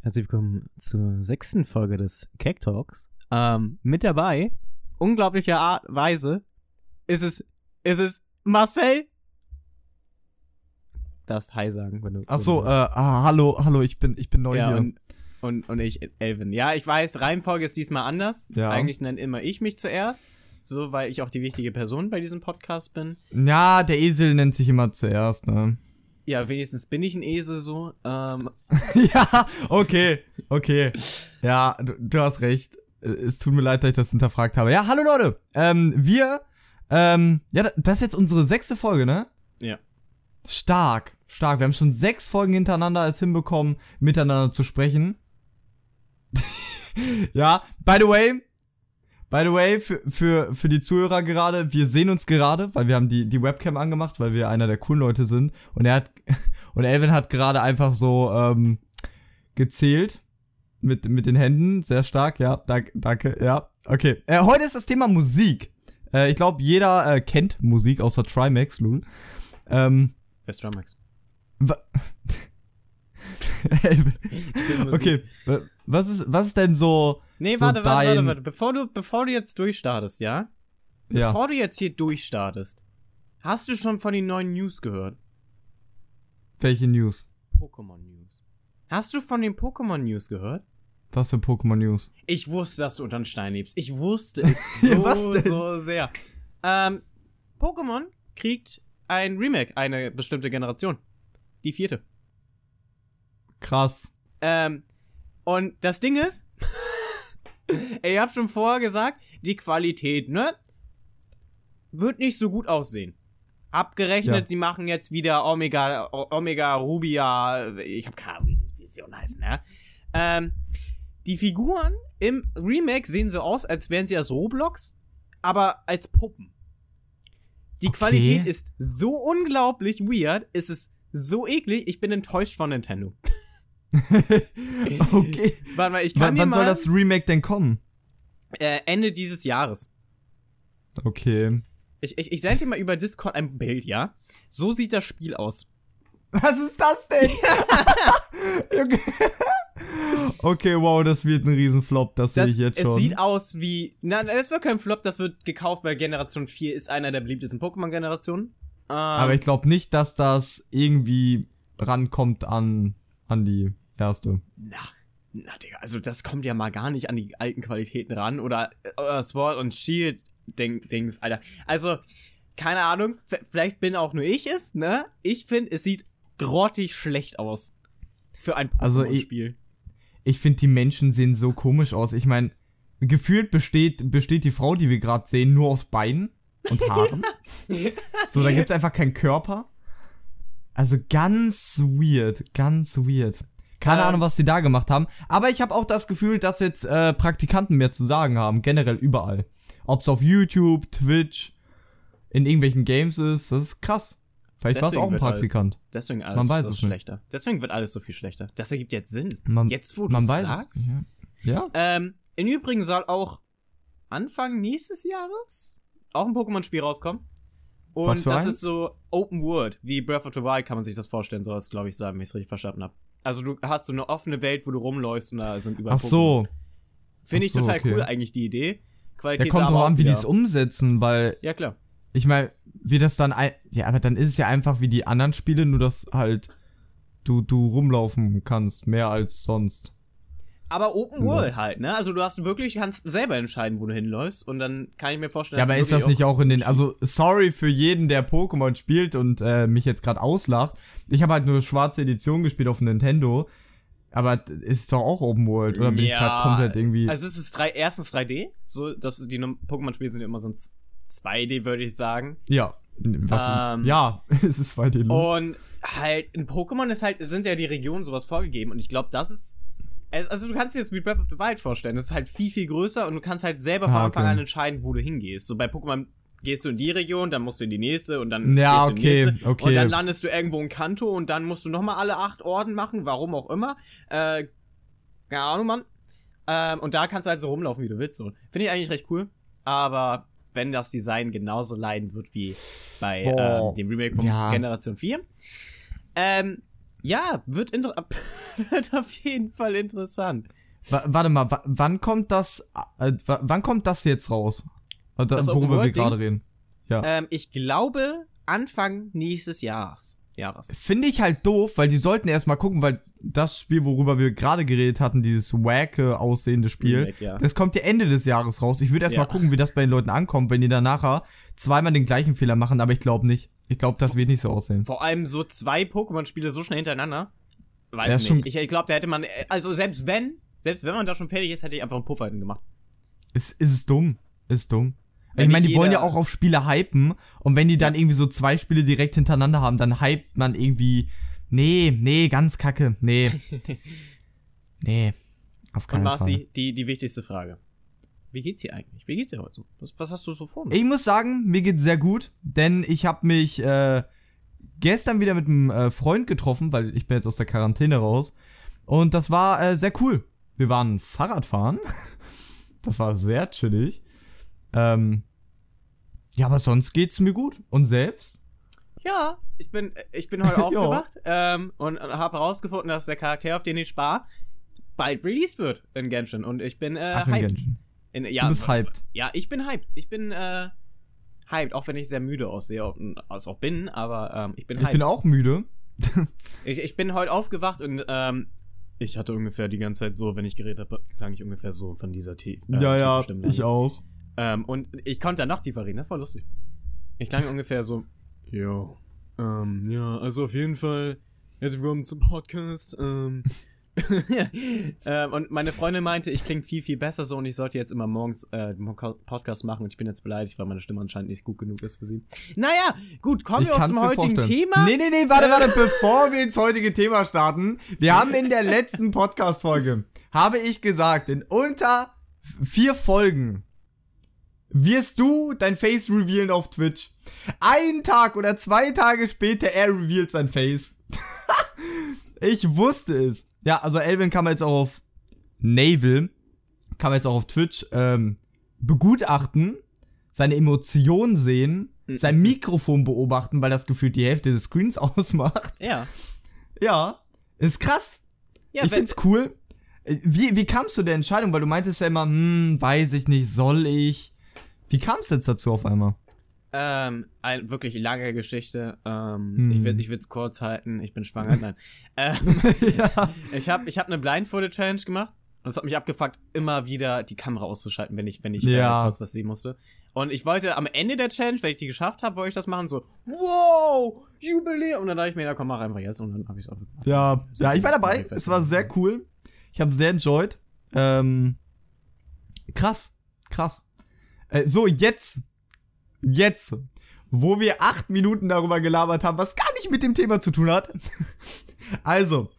Herzlich willkommen zur sechsten Folge des Cake Talks. Ähm, mit dabei, unglaublicherweise, ist es, ist es Marcel. Darfst Hi sagen, wenn du. Ach so, äh, ah, hallo, hallo, ich bin, ich bin neu ja, hier. und, und, und ich, Elvin. Ja, ich weiß, Reihenfolge ist diesmal anders. Ja. Eigentlich nenne immer ich mich zuerst. So, weil ich auch die wichtige Person bei diesem Podcast bin. ja, der Esel nennt sich immer zuerst, ne? Ja, wenigstens bin ich ein Esel so. Ähm, ja, okay, okay. Ja, du, du hast recht. Es tut mir leid, dass ich das hinterfragt habe. Ja, hallo Leute. Ähm, wir, ähm, ja, da- das ist jetzt unsere sechste Folge, ne? Ja. Stark, stark. Wir haben schon sechs Folgen hintereinander es hinbekommen, miteinander zu sprechen. ja, by the way, by the way, für, für, für die Zuhörer gerade, wir sehen uns gerade, weil wir haben die, die Webcam angemacht, weil wir einer der coolen Leute sind. Und er hat, und Elvin hat gerade einfach so, ähm, gezählt. Mit, mit den Händen, sehr stark, ja, danke, danke, ja. Okay, äh, heute ist das Thema Musik. Äh, ich glaube, jeder äh, kennt Musik, außer Trimax, Lul. Ähm, wer ist Dramax? wa- okay, was ist, was ist denn so, Nee, So warte, warte, warte, warte. Bevor du, bevor du jetzt durchstartest, ja? ja, Bevor du jetzt hier durchstartest, hast du schon von den neuen News gehört? welche News? Pokémon News. Hast du von den Pokémon News gehört? Was für Pokémon News? Ich wusste, dass du unter den Stein lebst. Ich wusste es so, so sehr. Ähm, Pokémon kriegt ein Remake, eine bestimmte Generation. Die vierte. Krass. Ähm, und das Ding ist, ey, ihr habt schon vorher gesagt, die Qualität, ne? Wird nicht so gut aussehen. Abgerechnet, Ja. sie machen jetzt wieder Omega, Omega Rubia, ich hab keine Ahnung, wie die Vision heißt, ne? Ähm, die Figuren im Remake sehen so aus, als wären sie aus Roblox, aber als Puppen. Die Okay. Qualität ist so unglaublich weird, es ist so eklig, ich bin enttäuscht von Nintendo. okay. Warte mal, ich W kann dir wann soll das Remake denn kommen? äh, Ende dieses Jahres. Okay. Ich, ich, ich sende dir mal über Discord ein Bild, ja? So sieht das Spiel aus. Was ist das denn? okay. okay, wow, das wird ein Riesenflop, das, sehe Das, ich jetzt es schon. sieht aus wie. Na, das wird kein Flop, das wird gekauft, weil Generation 4 ist einer der beliebtesten Pokémon-Generationen. Ähm, Aber ich glaube nicht, dass das irgendwie rankommt an, an die erste. Na, na, Digga, also das kommt ja mal gar nicht an die alten Qualitäten ran. Oder, oder Sword und Shield Ding, Dings, Alter. Also, keine Ahnung, vielleicht bin auch nur ich es, ne? Ich finde, es sieht grottig schlecht aus. Für ein Also, ich- Pokémon-Spiel. Ich finde, die Menschen sehen so komisch aus. Ich meine, gefühlt besteht, besteht die Frau, die wir gerade sehen, nur aus Beinen und Haaren. so, da gibt's einfach keinen Körper. Also ganz weird, ganz weird. Keine Ähm. Ahnung, was sie da gemacht haben. Aber ich habe auch das Gefühl, dass jetzt äh, Praktikanten mehr zu sagen haben, generell überall. Ob es auf YouTube, Twitch, in irgendwelchen Games ist, das ist krass. Vielleicht war es auch ein wird alles- Praktikant. Deswegen alles Man weiß so es nicht. schlechter. Deswegen wird alles so viel schlechter. Das ergibt jetzt Sinn. Man, Jetzt, wo du man weiß sagst. es. Ja. ja. Ähm, Im Übrigen soll auch Anfang nächstes Jahres auch ein Pokémon-Spiel rauskommen. Und das eins? ist so Open World, wie Breath of the Wild kann man sich das vorstellen, so was glaube ich sagen, wenn ich es richtig verstanden habe. Also du hast so eine offene Welt, wo du rumläufst und da sind überall Ach so. Finde ich so, total okay. cool eigentlich die Idee. Ja, Qualität kommt sah drauf an, wie die es umsetzen, weil Ja, klar. ich meine, wie das dann ja, aber dann ist es ja einfach wie die anderen Spiele, nur dass halt du du rumlaufen kannst, mehr als sonst. Aber Open Ja. World halt, ne? Also du hast wirklich, kannst selber entscheiden, wo du hinläufst und dann kann ich mir vorstellen, Ja, dass aber du ist das nicht auch in den, also sorry für jeden, der Pokémon spielt und äh, mich jetzt gerade auslacht. Ich habe halt nur schwarze Edition gespielt auf Nintendo, aber ist doch auch Open World oder bin ich Ja, gerade komplett irgendwie? Also es ist drei, erstens 3D, so dass die Pokémon-Spiele sind ja immer so ein 2D, würde ich sagen. ja, was, Ähm, ja, es ist 2D. ne? Und halt, in Pokémon ist halt, sind ja die Regionen sowas vorgegeben und ich glaube, das ist. Also du kannst dir das wie Breath of the Wild vorstellen. Das ist halt viel, viel größer und du kannst halt selber von Ah, Anfang okay. an entscheiden, wo du hingehst. So bei Pokémon gehst du in die Region, dann musst du in die nächste und dann Ja, gehst du in die okay, nächste. okay. Und dann landest du irgendwo in Kanto und dann musst du nochmal alle acht Orden machen, warum auch immer. Äh, keine Ahnung, Mann. Ähm, und da kannst du halt so rumlaufen, wie du willst. So. Finde ich eigentlich recht cool. Aber wenn das Design genauso leiden wird wie bei ähm, dem Remake von Ja. Generation 4. Ähm, Ja, wird, wird auf jeden Fall interessant. Wa- warte mal, wa wann kommt das, äh, wa wann kommt das jetzt raus? Äh, Das worüber wir gerade reden. Ja. Ähm, ich glaube, Anfang nächstes Jahres. Jahres. Finde ich halt doof, weil die sollten erstmal gucken, weil das Spiel, worüber wir gerade geredet hatten, dieses wacke aussehende Spiel, Remake, ja. das kommt ja Ende des Jahres raus. Ich würde erstmal Ja. gucken, wie das bei den Leuten ankommt, wenn die dann nachher zweimal den gleichen Fehler machen, aber ich glaube nicht. Ich glaube, das wird nicht so aussehen. Vor allem so zwei Pokémon-Spiele so schnell hintereinander. Weiß ist nicht. schon- Ich, ich glaube, da hätte man, also selbst wenn, selbst wenn man da schon fertig ist, hätte ich einfach einen Puffer hinten gemacht. Es es ist dumm. Ist dumm. Wenn ich meine, die wollen ja auch auf Spiele hypen und wenn die dann irgendwie so zwei Spiele direkt hintereinander haben, dann hypt man irgendwie. Nee, nee, ganz kacke. Nee. nee. Auf Und keinen Fall. Marci, die, die wichtigste Frage. Wie geht's dir eigentlich? Wie geht's dir heute so? Was, was hast du so vor? Ich muss sagen, mir geht's sehr gut, denn ich habe mich äh, gestern wieder mit einem äh, Freund getroffen, weil ich bin jetzt aus der Quarantäne raus. Und das war äh, sehr cool. Wir waren Fahrradfahren. Das war sehr chillig. Ähm, ja, aber sonst geht's mir gut. Und selbst? Ja, ich bin, ich bin heute aufgewacht ähm, und habe herausgefunden, dass der Charakter, auf den ich spare, bald released wird in Genshin. Und ich bin äh, Ach, hyped. Genshin. In, ja, Du bist hyped. Ja, ich bin hyped. Ich bin äh, hyped, auch wenn ich sehr müde aussehe und also auch bin, aber ähm, ich bin Ich hyped. bin auch müde. Ich, ich bin heute aufgewacht und ähm, ich hatte ungefähr die ganze Zeit so, wenn ich geredet habe, klang ich ungefähr so von dieser Tief. äh, tiefen Stimmlage. auch. Ähm, und ich konnte dann noch tiefer reden, das war lustig. Ich klang ungefähr so, jo, ähm, ja, also auf jeden Fall, herzlich willkommen zum Podcast, ähm, ähm, und meine Freundin meinte, ich klinge viel, viel besser so und ich sollte jetzt immer morgens äh, Podcast machen und ich bin jetzt beleidigt, weil meine Stimme anscheinend nicht gut genug ist für sie. Naja, gut, kommen wir auch kann's zum heutigen vorstellen. Thema. Nee, nee, nee, warte, warte, bevor wir ins heutige Thema starten. Wir haben in der letzten Podcast-Folge, habe ich gesagt, in unter vier Folgen wirst du dein Face revealen auf Twitch. Einen Tag oder zwei Tage später, er revealt sein Face. ich wusste es. Ja, also Elvin kann man jetzt auch auf Naval, kann man jetzt auch auf Twitch ähm, begutachten, seine Emotionen sehen, Mhm. sein Mikrofon beobachten, weil das gefühlt die Hälfte des Screens ausmacht. Ja. Ja, ist krass. Ja, ich find's cool. Äh, Wie, wie kamst du der Entscheidung? Weil du meintest ja immer, hm, weiß ich nicht, soll ich? Wie kam es jetzt dazu auf einmal? Ähm, ein wirklich lange Geschichte. Ähm, Hm. Ich will will's kurz halten. Ich bin schwanger. Nein. Ähm, ja. ich habe ich hab eine Blindfolded-Challenge gemacht. Und es hat mich abgefuckt, immer wieder die Kamera auszuschalten, wenn ich, wenn ich Ja. äh, kurz was sehen musste. Und ich wollte am Ende der Challenge, wenn ich die geschafft habe, wollte ich das machen, so, wow, Jubiläum. Und dann dachte ich mir, ja, komm, mach einfach jetzt. Und dann habe ich es auch gemacht. Ja, ja, ich war dabei. Es war sehr cool. Ich habe sehr enjoyed. Ähm, krass, krass. Äh, so, jetzt, jetzt, wo wir acht Minuten darüber gelabert haben, was gar nicht mit dem Thema zu tun hat. also,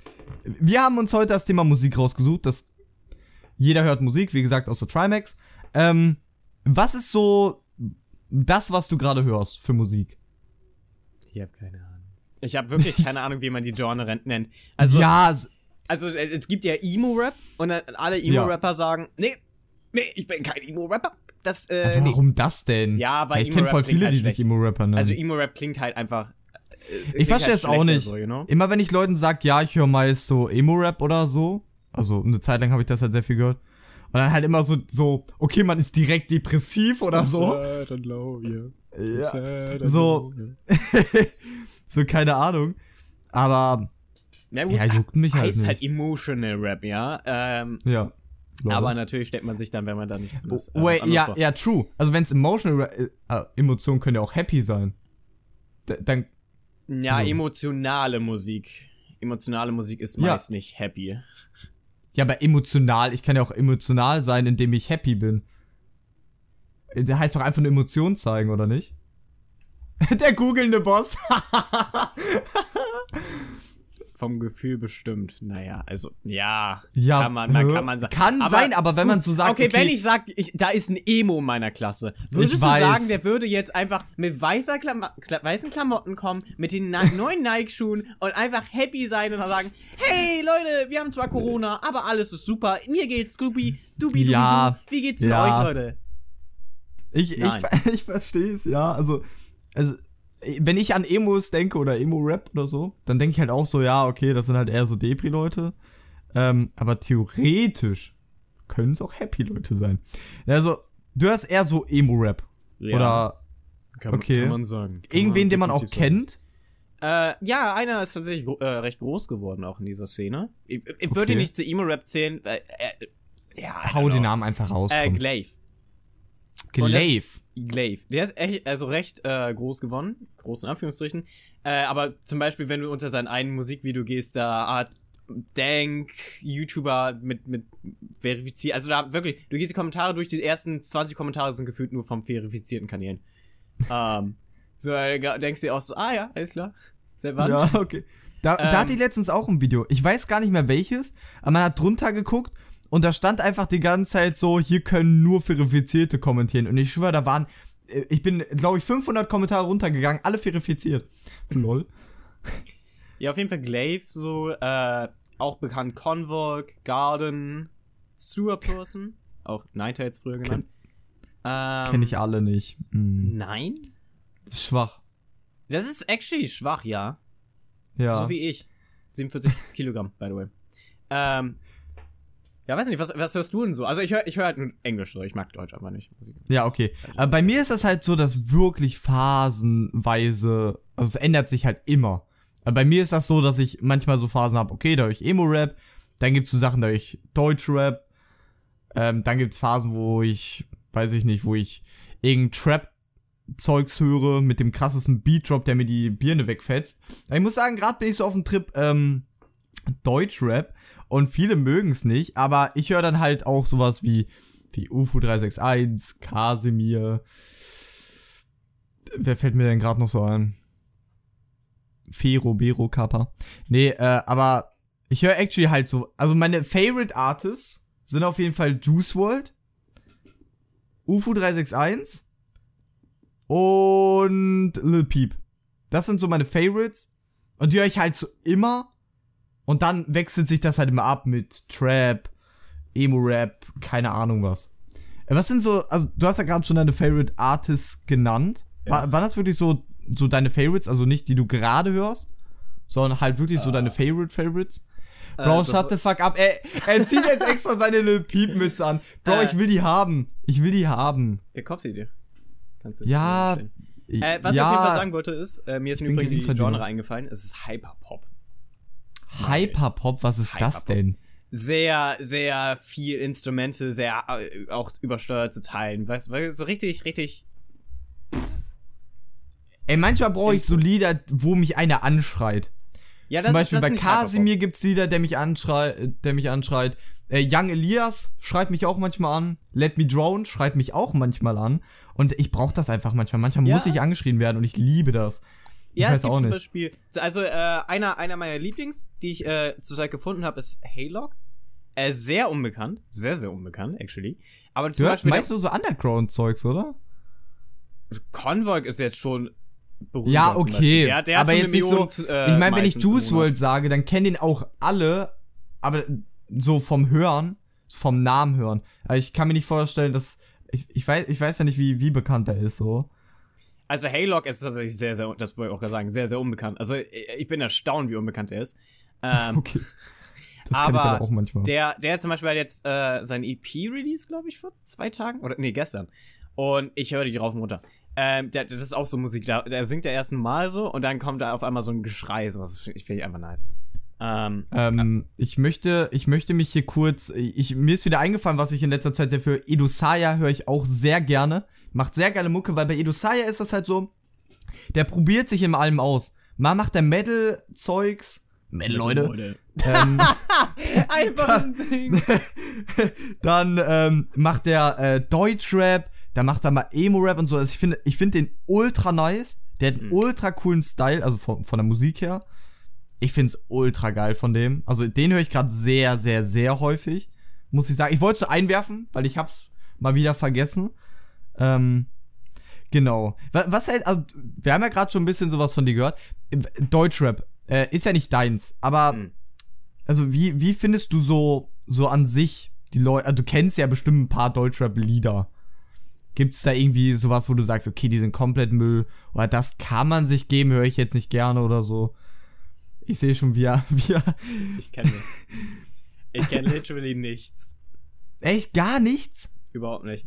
wir haben uns heute das Thema Musik rausgesucht. Das, jeder hört Musik, wie gesagt, außer Trimax. Ähm, was ist so das, was du gerade hörst für Musik? Ich habe keine Ahnung. Ich habe wirklich keine Ahnung, wie man die Genre nennt. Also, ja, Also äh, es gibt ja Emo-Rap und dann alle Emo-Rapper sagen, nee, nee, ich bin kein Emo-Rapper. Das, äh, aber nee. warum das denn? Ja, weil ich kenne voll viele, halt die sich schlecht. Emo-Rapper nennen. Also Emo-Rap klingt halt einfach. äh, klingt verstehe halt es auch nicht. So, you know? Immer wenn ich Leuten sage, ja, ich höre meist so Emo-Rap oder so, also eine Zeit lang habe ich das halt sehr viel gehört. Und dann halt immer so, so, okay, man ist direkt depressiv oder so. Sad and low, yeah. Ja. Sad and So. low, yeah. so, keine Ahnung. Aber, Ja, gut, ja, juckt mich halt heißt nicht. halt Emotional Rap, ja. Ähm, ja. Glaube. aber natürlich stellt man sich dann, wenn man da nicht drin ist. äh, Oh, Wait, ja, ja, true. Also wenn es emotional, äh, äh, Emotionen können ja auch happy sein. D dann, ja, so. emotionale Musik. Emotionale Musik ist Ja. meist nicht happy. ja, aber emotional, ich kann ja auch emotional sein, indem ich happy bin. Der heißt doch einfach eine Emotion zeigen, oder nicht? Der googelnde Boss. Vom Gefühl bestimmt. Naja, also, ja. Ja, kann man, man, kann man sagen. Kann sein, aber wenn man so sagt, okay, okay- wenn ich sag, ich, da ist ein Emo in meiner Klasse, würdest du weiß. sagen, der würde jetzt einfach mit weißer Klama Kla weißen Klamotten kommen, mit den neuen Nike-Schuhen und einfach happy sein und dann sagen, hey Leute, wir haben zwar Corona, aber alles ist super, mir geht's Scooby, dubi dubi Ja, du. wie geht's ja. euch, Leute? Ich, ich, ich verstehe es, ja. Also, also, wenn ich an Emos denke oder Emo-Rap oder so, dann denke ich halt auch so, ja, okay, das sind halt eher so Depri-Leute. Ähm, aber theoretisch können es auch Happy-Leute sein. Also, du hast eher so Emo-Rap. Ja, Oder kann, okay. kann man sagen. Kann irgendwen, den man auch sagen. kennt. Äh, ja, einer ist tatsächlich äh, recht groß geworden auch in dieser Szene. Ich, ich würde Okay. ihn nicht zu Emo-Rap zählen, weil, äh, ja, Hau den. Namen einfach raus. Äh. Glaive. Glaive. Glaive. Der ist echt, also recht äh, groß geworden, großen Anführungsstrichen. Äh, aber zum Beispiel, wenn du unter sein einen Musikvideo gehst, da hat Dank, YouTuber mit, mit verifiziert, also da wirklich, du gehst die Kommentare durch, die ersten 20 Kommentare sind gefühlt nur vom verifizierten Kanälen. ähm, so, äh, denkst du dir auch so, ah ja, alles klar. Sehr wann? Ja, okay. Da, da Ähm. hatte ich letztens auch ein Video. Ich weiß gar nicht mehr welches, aber man hat drunter geguckt und da stand einfach die ganze Zeit so, hier können nur Verifizierte kommentieren. Und ich schwöre, da waren, äh, ich bin, glaube ich, 500 Kommentare runtergegangen, alle verifiziert. Lol. Ja, auf jeden Fall Glaive, so, äh, auch bekannt Convolk, Garden, Sewer Person, auch Nightheads früher genannt. Ähm, Kenne ich alle nicht. Hm. Nein? Ist schwach. Das ist actually schwach, ja. Ja. So wie ich. 47 Kilogramm, by the way. Ähm, ja, weiß nicht, was, was hörst du denn so? Also ich höre ich hör halt nur Englisch so, ich mag Deutsch aber nicht. Ja, okay. Aber bei mir ist das halt so, dass wirklich phasenweise, also es ändert sich halt immer. Aber bei mir ist das so, dass ich manchmal so Phasen habe, okay, da höre ich Emo-Rap, dann gibt's so Sachen, da höre ich Deutsch-Rap, ähm, dann gibt's Phasen, wo ich, weiß ich nicht, wo ich irgendein Trap-Zeugs höre mit dem krassesten Beat-Drop, der mir die Birne wegfetzt. Ich muss sagen, gerade bin ich so auf dem Trip ähm, Deutsch-Rap und viele mögen es nicht, aber ich höre dann halt auch sowas wie die UFO 361, Kasimir. Wer fällt mir denn gerade noch so ein? Fero, Bero, Kappa. Nee, äh, aber ich höre actually halt so. Also meine Favorite Artists sind auf jeden Fall Juice WRLD, UFO 361 und Lil Peep. Das sind so meine Favorites. Und die höre ich halt so immer. Und dann wechselt sich das halt immer ab mit Trap, Emo-Rap, keine Ahnung was. Äh, Was sind so, also du hast ja gerade schon deine Favorite Artists genannt. Ja. War, war das wirklich so, so deine Favorites, also nicht die du gerade hörst, sondern halt wirklich so Äh. deine Favorite Favorites? Äh, Bro, das- shut the fuck up. Er, er zieht jetzt extra seine Lil Peep-Mütze an. Bro, Äh. ich will die haben. Ich will die haben. Ja, kauf sie dir. Kannst du Ja. Äh, was ich auf jeden Fall sagen wollte ist, äh, mir ist im Übrigen die. Genre eingefallen, es ist Hyperpop. Hyperpop, was ist das Hyperpop. denn? Sehr, sehr viel Instrumente, sehr äh, auch übersteuerte Teilen. Weißt du, so richtig, richtig. Ey, manchmal brauche ich so Lieder, wo mich einer anschreit. Ja, Zum Beispiel ist, das bei. Casimir gibt's Lieder, der mich anschreit, der mich anschreit. Äh, Young Elias schreibt mich auch manchmal an. Let Me Drown schreibt mich auch manchmal an. Und ich brauche das einfach manchmal. Manchmal Ja. muss ich angeschrien werden und ich liebe das. Ja, es gibt zum. Beispiel. Also, äh, einer, einer meiner Lieblings, die ich äh, zurzeit gefunden habe, ist Haylock. Äh, sehr unbekannt. Sehr, sehr unbekannt, actually. Aber zum Du Beispiel. meinst du so Underground-Zeugs, oder? der Convoy ist jetzt schon berühmt. Ja, okay. Der, der aber jetzt nicht so. Äh, ich meine, wenn ich Juice. WRLD sage, dann kennen den auch alle. Aber so vom Hören, vom Namen hören. Aber ich kann mir nicht vorstellen, dass. Ich, ich, weiß, ich weiß ja nicht, wie, wie bekannt er ist, so. Also Haylock ist tatsächlich sehr, sehr, das wollte ich auch gerade sagen, sehr, sehr unbekannt. Also ich ich bin erstaunt, wie unbekannt er ist. Ähm, Okay. Das aber aber auch manchmal. Der, der hat zum Beispiel jetzt äh, sein EP-Release, glaube ich, vor zwei Tagen. Oder nee, gestern. Und ich höre die rauf und runter. Ähm, der, das ist auch so Musik. Der, der singt der ersten Mal so und dann kommt da auf einmal so ein Geschrei. So, das finde ich, einfach nice. Ähm, Ähm, ich möchte, ich möchte mich hier kurz, ich, mir ist wieder eingefallen, was ich in letzter Zeit sehr für Edusaya höre ich auch sehr gerne. Macht sehr geile Mucke, weil bei Edusaya ist das halt so, der probiert sich in allem aus. Mal macht der Metal-Zeugs, Metal, Leute, ähm, Einfach ein Ding. dann ähm, macht der äh, Deutschrap, dann macht er mal Emo-Rap und so. Also ich finde ich find den ultra nice. Der hat einen Mhm. ultra coolen Style, also von, von der Musik her. Ich finde es ultra geil von dem. Also den höre ich gerade sehr, sehr, sehr häufig. Muss ich sagen. Ich wollte es so einwerfen, weil ich hab's mal wieder vergessen. Ähm, genau. Was, halt, also, wir haben ja gerade schon ein bisschen sowas von dir gehört. Deutschrap äh, ist ja nicht deins, aber Mhm. also wie, wie findest du so, so an sich die Leute, also du kennst ja bestimmt ein paar Deutschrap-Lieder. Gibt's da irgendwie sowas, wo du sagst, okay, die sind komplett Müll oder das kann man sich geben, höre ich jetzt nicht gerne oder so? Ich sehe schon, wie er, wie er Ich kenne nichts. Ich kenne literally nichts. Echt gar nichts? Überhaupt nicht.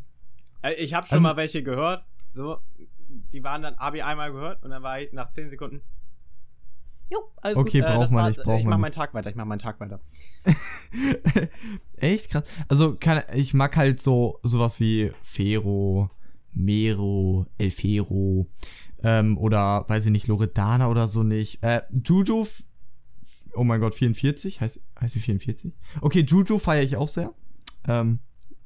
Äh, Ich habe schon Ähm. mal welche gehört. So, die waren dann, habe ich einmal gehört und dann war ich nach 10 Sekunden. Jo, alles Okay, gut. Äh, braucht das man nicht, braucht ich man mach nicht. meinen Tag weiter, ich mach meinen Tag weiter. Echt krass. Also kann, ich mag halt so sowas wie Fero, Mero, Elfero ähm, oder weiß ich nicht Loredana oder so nicht. Äh, Juju, oh mein Gott 44 heißt heißt sie 44? Okay, Juju feiere ich auch sehr. Ähm,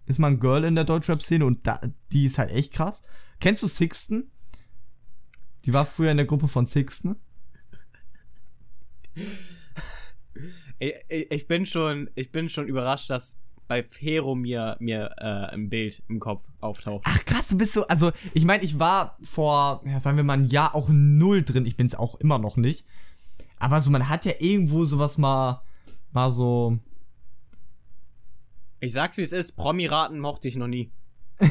ist mal ein Girl in der Deutschrap-Szene und da, die ist halt echt krass. Kennst du Sixten? Die war früher in der Gruppe von Sixten. Ich, bin schon, ich bin schon überrascht, dass bei Fero mir, mir äh, ein Bild im Kopf auftaucht. Ach krass, du bist so, also ich meine, ich war vor, ja, sagen wir mal ein Jahr auch null drin. Ich bin es auch immer noch nicht. Aber so, man hat ja irgendwo sowas mal, mal so. Ich sag's wie es ist, Promiraten mochte ich noch nie.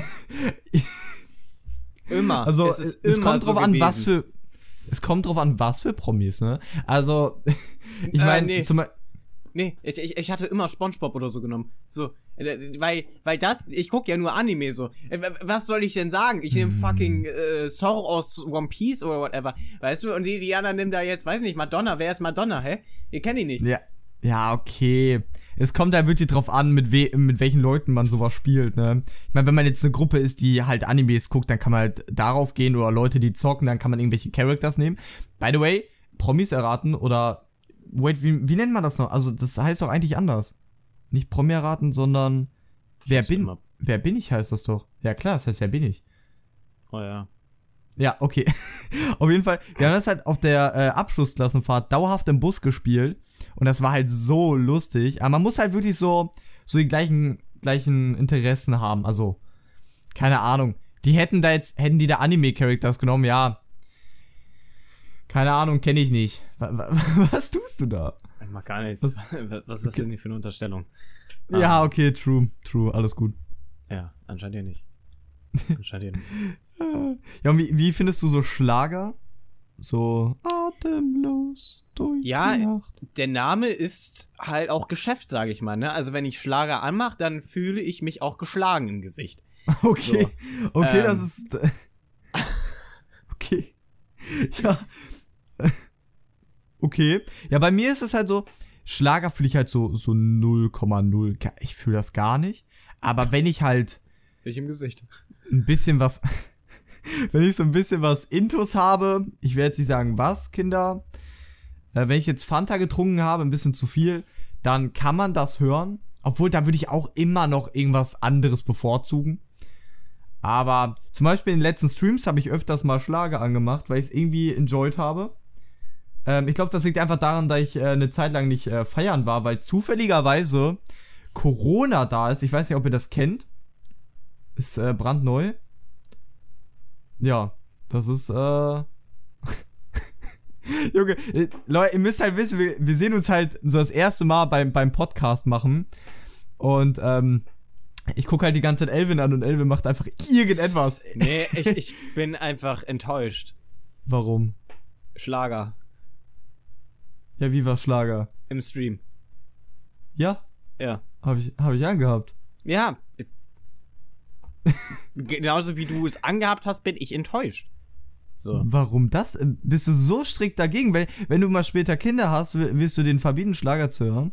immer. Also es, es, immer kommt so drauf an, was gewesen. für. Es kommt drauf an, was für Promis, ne? Also, ich Äh, meine, nee. zum Beispiel. Nee, ich, ich, ich hatte immer Spongebob oder so genommen. So, äh, weil, weil das, ich guck ja nur Anime so. Äh, Was soll ich denn sagen? Ich nehme Hm. fucking äh, Zorro aus One Piece oder whatever. Weißt du? Und die, anderen nehmen da jetzt, weiß nicht, Madonna. Wer ist Madonna, hä? Ihr kennt ihn nicht. Ja, ja, okay. Es kommt da wirklich drauf an, mit, we mit welchen Leuten man sowas spielt, ne? Ich meine, wenn man jetzt eine Gruppe ist, die halt Animes guckt, dann kann man halt darauf gehen oder Leute, die zocken, dann kann man irgendwelche Characters nehmen. By the way, Promis erraten oder. Wait, wie, wie nennt man das noch? Also, das heißt doch eigentlich anders. Nicht Promi erraten, sondern. Wer bin, immer. wer bin ich heißt das doch. Ja, klar, das heißt, wer bin ich? Oh ja. Ja, okay. auf jeden Fall, wir haben das halt auf der äh, Abschlussklassenfahrt dauerhaft im Bus gespielt. Und das war halt so lustig. Aber man muss halt wirklich so, so die gleichen, gleichen Interessen haben. Also, keine Ahnung. Die hätten da jetzt, hätten die da Anime-Characters genommen, ja. Keine Ahnung, kenne ich nicht. Wa- wa- Was tust du da? Ich mach gar nichts. Was- Was, ist das denn für eine Unterstellung? Ja, Ah. okay, true, true, alles gut. Ja, anscheinend ja nicht. Anscheinend ja nicht. Ja, und wie, wie findest du so Schlager? So atemlos durch Ja, die Nacht. Der Name ist halt auch Geschäft, sage ich mal. Ne? Also wenn ich Schlager anmache, dann fühle ich mich auch geschlagen im Gesicht. Okay, okay, das Ähm. ist. äh, okay. Ja. Okay. Ja, bei mir ist es halt so, Schlager fühle ich halt so, so 0,0. Ga- Ich fühle das gar nicht. Aber wenn ich halt Ich im Gesicht. ein bisschen was. wenn ich so ein bisschen was Intus habe, ich werde jetzt nicht sagen, was, Kinder. Äh, wenn ich jetzt Fanta getrunken habe, ein bisschen zu viel, dann kann man das hören. Obwohl, da würde ich auch immer noch irgendwas anderes bevorzugen. Aber zum Beispiel in den letzten Streams habe ich öfters mal Schlager angemacht, weil ich es irgendwie enjoyed habe. Ähm, ich glaube, das liegt einfach daran, dass ich äh, eine Zeit lang nicht äh, feiern war, weil zufälligerweise Corona da ist. Ich weiß nicht, ob ihr das kennt. Ist äh, brandneu. Ja, das ist, äh. Junge, äh, Leute, ihr müsst halt wissen, wir, wir sehen uns halt so das erste Mal beim, beim Podcast machen. Und, ähm, ich gucke halt die ganze Zeit Elvin an und Elvin macht einfach irgendetwas. Nee, ich, ich bin einfach enttäuscht. Warum? Schlager Ja, wie war Schlager? im Stream. Ja, Ja. habe ich, hab ich angehabt. Ja. Genauso wie du es angehabt hast, bin ich enttäuscht. So. Warum das? Ähm, Bist du so strikt dagegen? Weil, wenn du mal später Kinder hast, wi- willst du den verbieten, Schlager zu hören?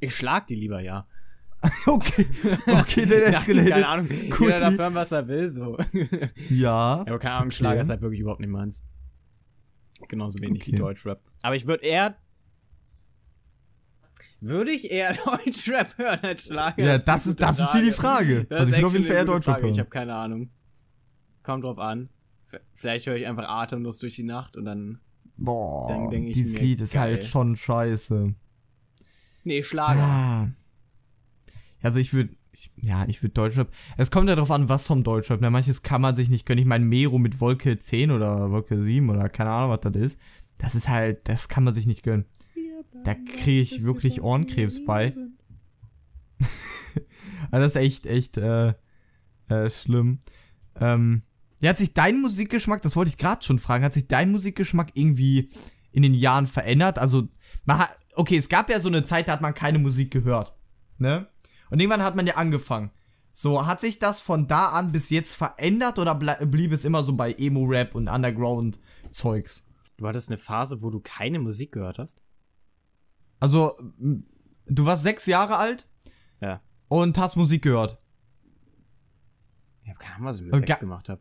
Ich schlag die lieber, ja. Okay, okay, der Nein, escalated. Keine Ahnung. Quickly. Jeder darf hören, was er will, so. Ja. Aber keine Ahnung, Okay. Schlager ist halt wirklich überhaupt nicht meins. Genauso wenig wie Okay. Deutschrap. Aber ich würde eher. Würde ich eher Deutschrap hören als Schlager? Ja, das ist, das ist hier die Frage. Das Also ich will auf jeden actually Fall eher Deutschrap Frage. Ich hören. habe keine Ahnung. Kommt drauf an. Vielleicht höre ich einfach atemlos durch die Nacht und dann. Boah, Dann denk ich dieses mir, Lied ist geil. halt schon scheiße. Nee, Schlager. Ah. Also ich würde, ja, ich würde Deutschrap. Es kommt ja darauf an, was vom Deutschrap. Ne? Manches kann man sich nicht gönnen. Ich meine, Mero mit Wolke 10 oder Wolke 7 oder keine Ahnung, was das ist. Das ist halt, das kann man sich nicht gönnen. Da kriege ich wirklich Ohrenkrebs bei. Also das ist echt, echt, äh, äh, schlimm. Ähm, ja, hat sich dein Musikgeschmack, das wollte ich gerade schon fragen, hat sich dein Musikgeschmack irgendwie in den Jahren verändert? Also, man hat, okay, es gab ja so eine Zeit, da hat man keine Musik gehört. Ne? Und irgendwann hat man ja angefangen. So, hat sich das von da an bis jetzt verändert oder blieb es immer so bei Emo-Rap und Underground-Zeugs? Du hattest eine Phase, wo du keine Musik gehört hast? Also, du warst sechs Jahre alt? Ja. Und hast Musik gehört? Ich hab keine Ahnung, was ich mit sechs gemacht habe.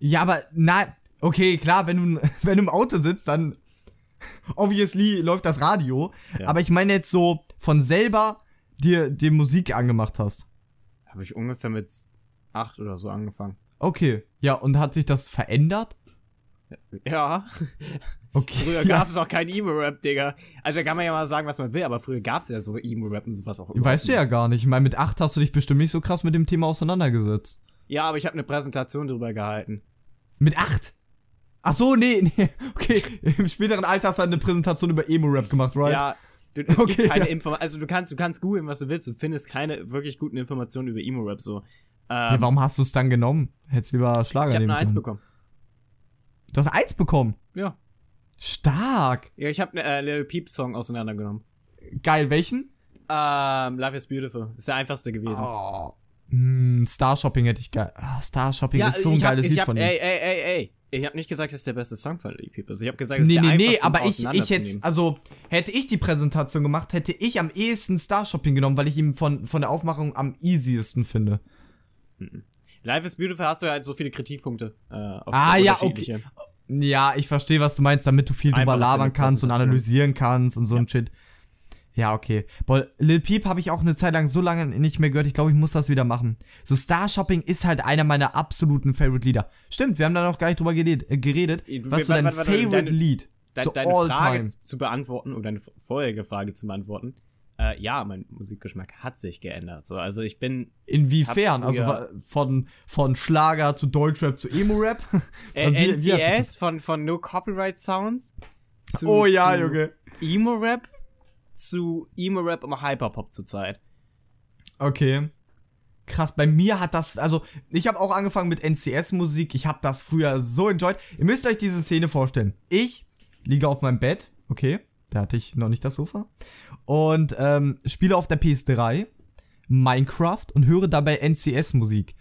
Ja, aber, na, okay, klar, wenn du, wenn du im Auto sitzt, dann obviously läuft das Radio. Ja. Aber ich meine jetzt so von selber dir, dir Musik angemacht hast. Habe ich ungefähr mit acht oder so angefangen. Okay, ja, und hat sich das verändert? Ja. Okay. Früher gab es ja. auch kein Emo-Rap, Digga. Also da kann man ja mal sagen, was man will, aber früher gab es ja so Emo-Rap und sowas auch. Weißt du ja gar nicht. Ich meine, mit acht hast du dich bestimmt nicht so krass mit dem Thema auseinandergesetzt. Ja, aber ich habe eine Präsentation drüber gehalten. Mit acht? Ach so, nee, nee. Okay, im späteren Alter hast du eine Präsentation über Emo-Rap gemacht, right? Ja, Du, es okay, gibt keine ja. Informationen. Also du kannst, du kannst googeln, was du willst. Du findest keine wirklich guten Informationen über Emo-Rap so. Ähm, ja, warum hast du es dann genommen? Hättest du lieber Schlager Ich habe eine Eins bekommen. Du hast Eins bekommen? Ja. Stark. Ja, ich habe einen äh, Little Peep Song auseinandergenommen. Geil, welchen? Ähm, Life is Beautiful. Ist der einfachste gewesen. Oh. Hm, Star Shopping hätte ich geil. Oh, Star Shopping ja, ist so ein geiles hab, Lied hab, von ihm. Ey, ey, ey, ey. Ich habe nicht gesagt, das ist der beste Song von Lil Peep ist. Ich habe gesagt, das nee, ist der Nee, nee, aber ich, ich hätte, also, hätte ich die Präsentation gemacht, hätte ich am ehesten Star Shopping genommen, weil ich ihn von, von der Aufmachung am easiesten finde. Mhm. Life is Beautiful hast du ja halt so viele Kritikpunkte. Äh, auf ah, ja, okay. Ja, ich verstehe, was du meinst, damit du viel drüber labern kannst und analysieren kannst und so ja. ein Shit. Ja, okay. Boah, Lil Peep habe ich auch eine Zeit lang so lange nicht mehr gehört. Ich glaube, ich muss das wieder machen. So Star Shopping ist halt einer meiner absoluten Favorite Lieder. Stimmt, wir haben da noch gar nicht drüber geredet. Äh, geredet. Was ist dein warte, warte, Favorite deine, Lied? De so deine Frage time. zu beantworten oder deine vorherige Frage zu beantworten. Äh, ja, mein Musikgeschmack hat sich geändert. So, also ich bin. Inwiefern? Also von, von Schlager zu Deutschrap zu Emo-Rap? Äh, NCS von, von No Copyright Sounds. Zu, oh ja, Junge. Emo-Rap zu Emo-Rap und Hyperpop zurzeit. Okay. Krass, bei mir hat das, also ich habe auch angefangen mit NCS-Musik, ich habe das früher so enjoyed. Ihr müsst euch diese Szene vorstellen. Ich liege auf meinem Bett, okay, da hatte ich noch nicht das Sofa, und ähm, spiele auf der PS3 Minecraft und höre dabei NCS-Musik.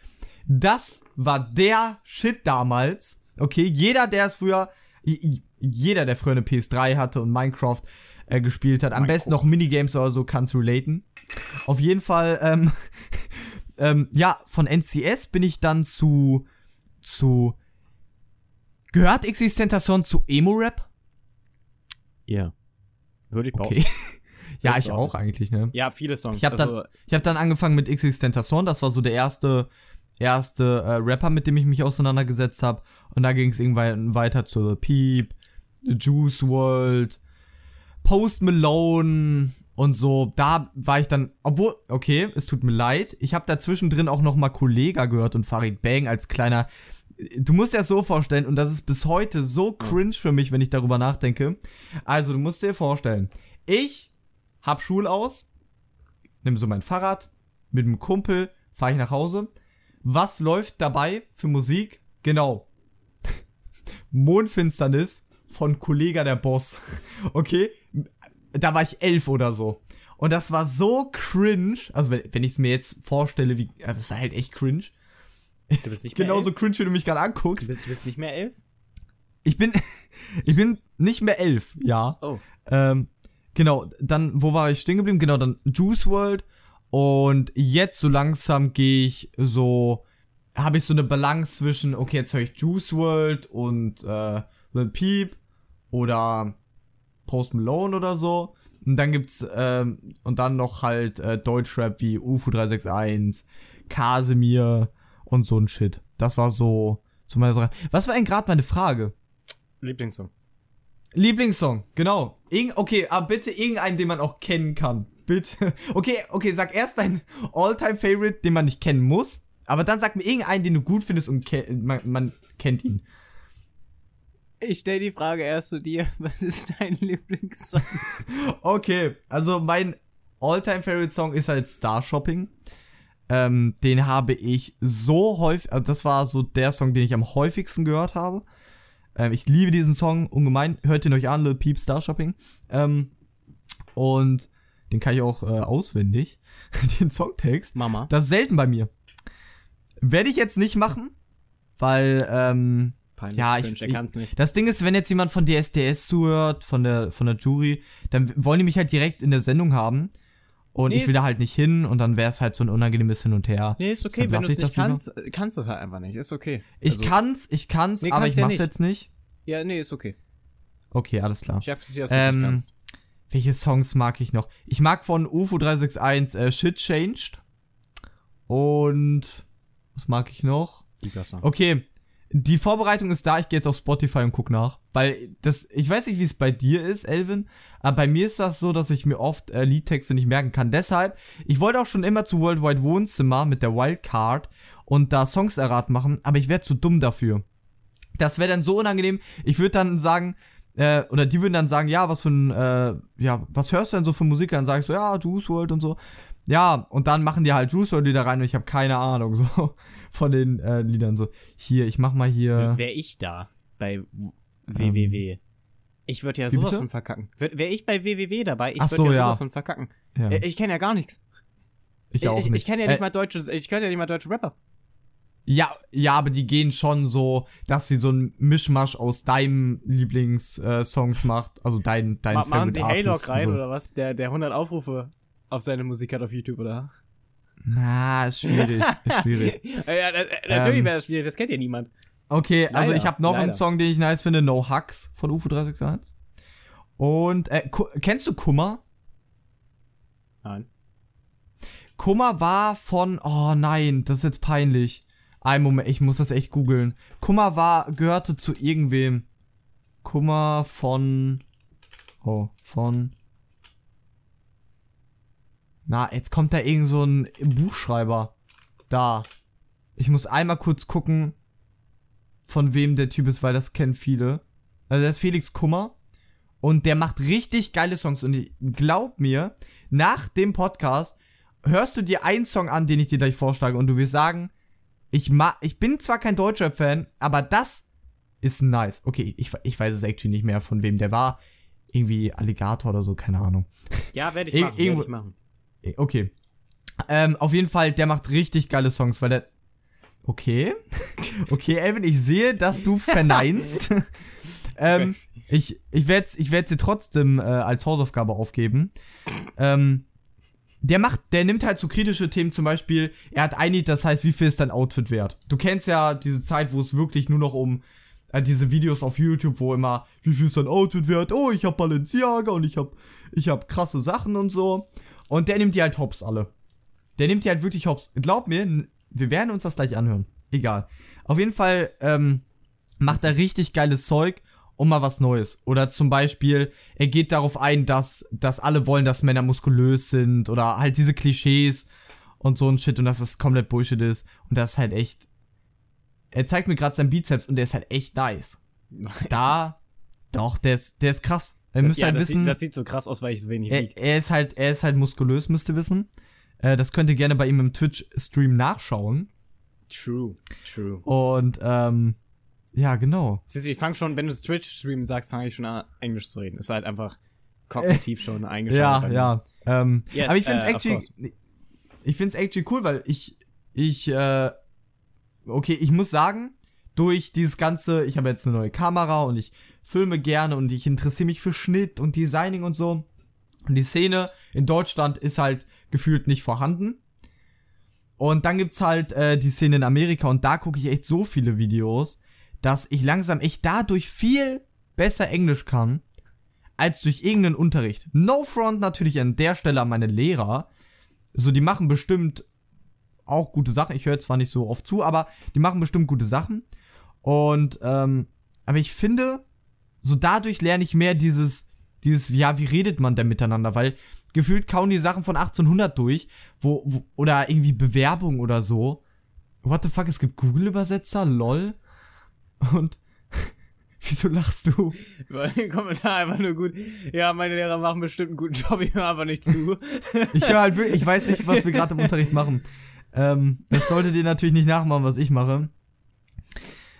Das war der Shit damals, okay, jeder, der es früher, jeder, der früher eine PS3 hatte und Minecraft äh, gespielt hat. Am mein besten noch Minigames oder so kannst relaten. Auf jeden Fall, ähm, ähm, ja, von NCS bin ich dann zu, zu, gehört Existentation zu Emo-Rap? Ja. Würde ich behaupten. Okay. ja, ich auch eigentlich, ne? Ja, viele Songs. Ich habe also, dann, hab dann angefangen mit Existentation, das war so der erste, erste äh, Rapper, mit dem ich mich auseinandergesetzt habe. Und da ging es irgendwann weiter zu The Peep, The Juice World, Post Malone und so, da war ich dann, obwohl, okay, es tut mir leid, ich habe dazwischen drin auch noch mal Kollega gehört und Farid Bang als kleiner, du musst dir das so vorstellen und das ist bis heute so cringe für mich, wenn ich darüber nachdenke. Also, du musst dir vorstellen, ich hab Schul aus, nimm so mein Fahrrad, mit einem Kumpel fahre ich nach Hause. Was läuft dabei für Musik? Genau. Mondfinsternis von Kollega der Boss. Okay? Da war ich elf oder so. Und das war so cringe. Also, wenn, wenn ich es mir jetzt vorstelle, wie. Also, das war halt echt cringe. Du bist nicht mehr Genauso cringe, wie du mich gerade anguckst. Du bist, du bist nicht mehr elf? Ich bin. ich bin nicht mehr elf, ja. Oh. Ähm, genau, dann, wo war ich stehen geblieben? Genau, dann Juice World. Und jetzt so langsam gehe ich so. Habe ich so eine Balance zwischen, okay, jetzt höre ich Juice World und äh, Lil Peep oder Post Malone oder so. Und dann gibt's, ähm, und dann noch halt äh, Deutschrap wie UFO 361, Kasimir und so ein Shit. Das war so zu meiner Sache. Was war denn gerade meine Frage? Lieblingssong. Lieblingssong, genau. Irg okay, aber bitte irgendeinen, den man auch kennen kann. Bitte. Okay, okay, sag erst deinen All-Time-Favorite, den man nicht kennen muss. Aber dann sag mir irgendeinen, den du gut findest und man, man kennt ihn. Ich stelle die Frage erst zu dir. Was ist dein Lieblingssong? okay, also mein All-Time-Favorite-Song ist halt Star Shopping. Ähm, den habe ich so häufig, also das war so der Song, den ich am häufigsten gehört habe. Ähm, ich liebe diesen Song ungemein. Hört ihn euch an, Lil Peep Star Shopping. Ähm, und den kann ich auch äh, auswendig. den Songtext. Mama. Das ist selten bei mir. Werde ich jetzt nicht machen, weil, ähm, Peinlich, Ja, ich- cringe, ich- kann's nicht. das Ding ist, wenn jetzt jemand von DSDS zuhört, von der, von der Jury, dann wollen die mich halt direkt in der Sendung haben. Und Nee, ich will da halt nicht hin und dann wäre es halt so ein unangenehmes Hin und Her. Nee, ist okay, wenn du es ich nicht das lieber. kannst, äh, kannst du es halt einfach nicht. Ist okay. Ich Also- kann's, ich kann's, Nee, aber kannst ich ja mach's nicht. jetzt nicht. Ja, nee, ist okay. Okay, alles klar. Ich akzeptiere, dass du es Ähm, nicht kannst. Welche Songs mag ich noch? Ich mag von UFO 361 äh, Shit Changed. Und was mag ich noch? Song. Okay, die Vorbereitung ist da. Ich gehe jetzt auf Spotify und guck nach. Weil das, ich weiß nicht, wie es bei dir ist, Elvin, aber bei mir ist das so, dass ich mir oft äh, Liedtexte nicht merken kann. Deshalb, ich wollte auch schon immer zu Worldwide Wohnzimmer mit der Wildcard und da Songs erraten machen, aber ich wäre zu dumm dafür. Das wäre dann so unangenehm. Ich würde dann sagen, äh, oder die würden dann sagen, ja, was für ein, äh, ja, was hörst du denn so für Musik? Dann sage ich so, ja, Juice WRLD und so. Ja, und dann machen die halt Juice WRLD Lieder rein und ich habe keine Ahnung so von den äh, Liedern so. Hier, ich mach mal hier. Wäre ich da bei WWW. Ich würde ja Ähm, sowas bitte? von verkacken. Wäre ich bei WWW dabei, ich würde so, ja ja. sowas von verkacken. Ja, Äh, Ich kenne ja gar nichts. ich Ich, auch ich, nicht. ich kenne ja nicht Äh, mal deutsche, ich kenne ja nicht mal deutsche Rapper. Ja, ja, aber die gehen schon so, dass sie so ein Mischmasch aus deinem Lieblingssongs äh, macht, also dein dein Ma machen sie Favorite Haylock Artist rein und so. oder was? Der, der 100 Aufrufe auf seine Musik hat auf YouTube, oder? Na, ist schwierig, ist schwierig. ja, das, äh, natürlich Ähm, wäre das schwierig, das kennt ja niemand. Okay, also Leider, ich habe noch einen leider. Song, den ich nice finde, No Hugs von UFO 361. Und äh, kennst du Kummer? Nein. Kummer war von Oh nein, das ist jetzt peinlich. Ein Moment, ich muss das echt googeln. Kummer war gehörte zu irgendwem. Kummer von Oh, von Na, jetzt kommt da irgend so ein Buchschreiber. Da. Ich muss einmal kurz gucken, von wem der Typ ist, weil das kennen viele. Also das ist Felix Kummer. Und der macht richtig geile Songs. Und ich, glaub mir, nach dem Podcast hörst du dir einen Song an, den ich dir gleich vorschlage. Und du wirst sagen, ich, ma ich bin zwar kein Deutschrap-Fan, aber das ist nice. Okay, ich, ich weiß es actually nicht mehr, von wem der war. Irgendwie Alligator oder so, keine Ahnung. Ja, werde ich machen, irgendwo- ich machen. Okay. Ähm, auf jeden Fall, der macht richtig geile Songs, weil der. Okay. okay, Elvin, ich sehe, dass du verneinst. ähm, ich ich werde ich werd sie trotzdem äh, als Hausaufgabe aufgeben. Ähm, der macht, der nimmt halt so kritische Themen, zum Beispiel, er hat ein Lied, das heißt, wie viel ist dein Outfit wert? Du kennst ja diese Zeit, wo es wirklich nur noch um äh, diese Videos auf YouTube, wo immer, wie viel ist dein Outfit wert? Oh, ich hab Balenciaga und ich hab, ich hab krasse Sachen und so. Und der nimmt die halt hops alle. Der nimmt die halt wirklich hops. Glaub mir, wir werden uns das gleich anhören. Egal. Auf jeden Fall ähm, macht er richtig geiles Zeug und mal was Neues. Oder zum Beispiel, er geht darauf ein, dass, dass alle wollen, dass Männer muskulös sind. Oder halt diese Klischees und so ein Shit. Und dass das komplett Bullshit ist. Und das ist halt echt. Er zeigt mir gerade seinen Bizeps und der ist halt echt nice. Da, doch, der ist, der ist krass. Er müsst ja, halt das, wissen. sieht, das sieht so krass aus, weil ich so wenig wiege. er ist halt, er ist halt muskulös, müsst ihr wissen. Äh, das könnt ihr gerne bei ihm im Twitch-Stream nachschauen. True, true. Und, ähm, ja, genau. Siehst du, ich fange schon, wenn du Twitch-Stream sagst, fange ich schon an, Englisch zu reden. Ist halt einfach kognitiv schon eingeschaltet. Ja, ja. Ähm, Yes, aber ich find's äh, of actually, ich find's actually cool, weil ich, ich, äh, okay, ich muss sagen, durch dieses ganze, ich habe jetzt eine neue Kamera und ich filme gerne und ich interessiere mich für Schnitt und Designing und so. Und die Szene in Deutschland ist halt gefühlt nicht vorhanden. Und dann gibt's halt äh, die Szene in Amerika und da gucke ich echt so viele Videos, dass ich langsam echt dadurch viel besser Englisch kann als durch irgendeinen Unterricht. No front natürlich an der Stelle an meine Lehrer. So, die machen bestimmt auch gute Sachen. Ich höre zwar nicht so oft zu, aber die machen bestimmt gute Sachen. Und, ähm, aber ich finde, so dadurch lerne ich mehr dieses, dieses, ja, wie redet man denn miteinander? Weil gefühlt kauen die Sachen von 1800 durch, wo, wo oder irgendwie Bewerbung oder so. What the fuck, es gibt Google-Übersetzer, lol. Und, wieso lachst du? Weil der Kommentar einfach nur gut. Ja, meine Lehrer machen bestimmt einen guten Job, ich höre aber nicht zu. Ich höre halt wirklich, ich weiß nicht, was wir gerade im Unterricht machen. Ähm, das solltet ihr natürlich nicht nachmachen, was ich mache.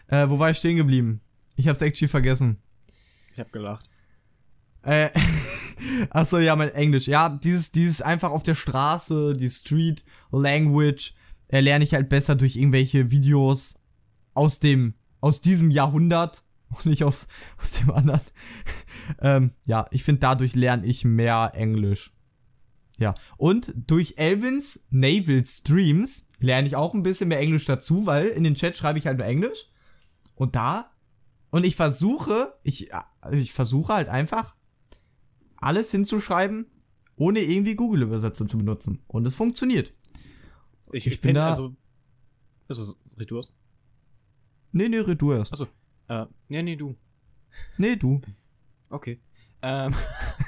Äh, wo war ich stehen geblieben? Ich hab's actually vergessen. Ich hab gelacht. Äh, achso, ja, mein Englisch. Ja, dieses, dieses einfach auf der Straße, die Street Language, äh, lerne ich halt besser durch irgendwelche Videos aus dem, aus diesem Jahrhundert und nicht aus, aus dem anderen. ähm, ja, ich finde, dadurch lerne ich mehr Englisch. Ja, und durch Elvins Naval Streams lerne ich auch ein bisschen mehr Englisch dazu, weil in den Chat schreibe ich halt nur Englisch. Und da, und ich versuche, ich, ich versuche halt einfach alles hinzuschreiben, ohne irgendwie Google-Übersetzung zu benutzen. Und es funktioniert. Ich, Ich ich bin finde, da- also. Also, red du erst? Nee, nee, red du erst. Achso. Äh, nee, nee, du. Nee, du. Okay. Ähm.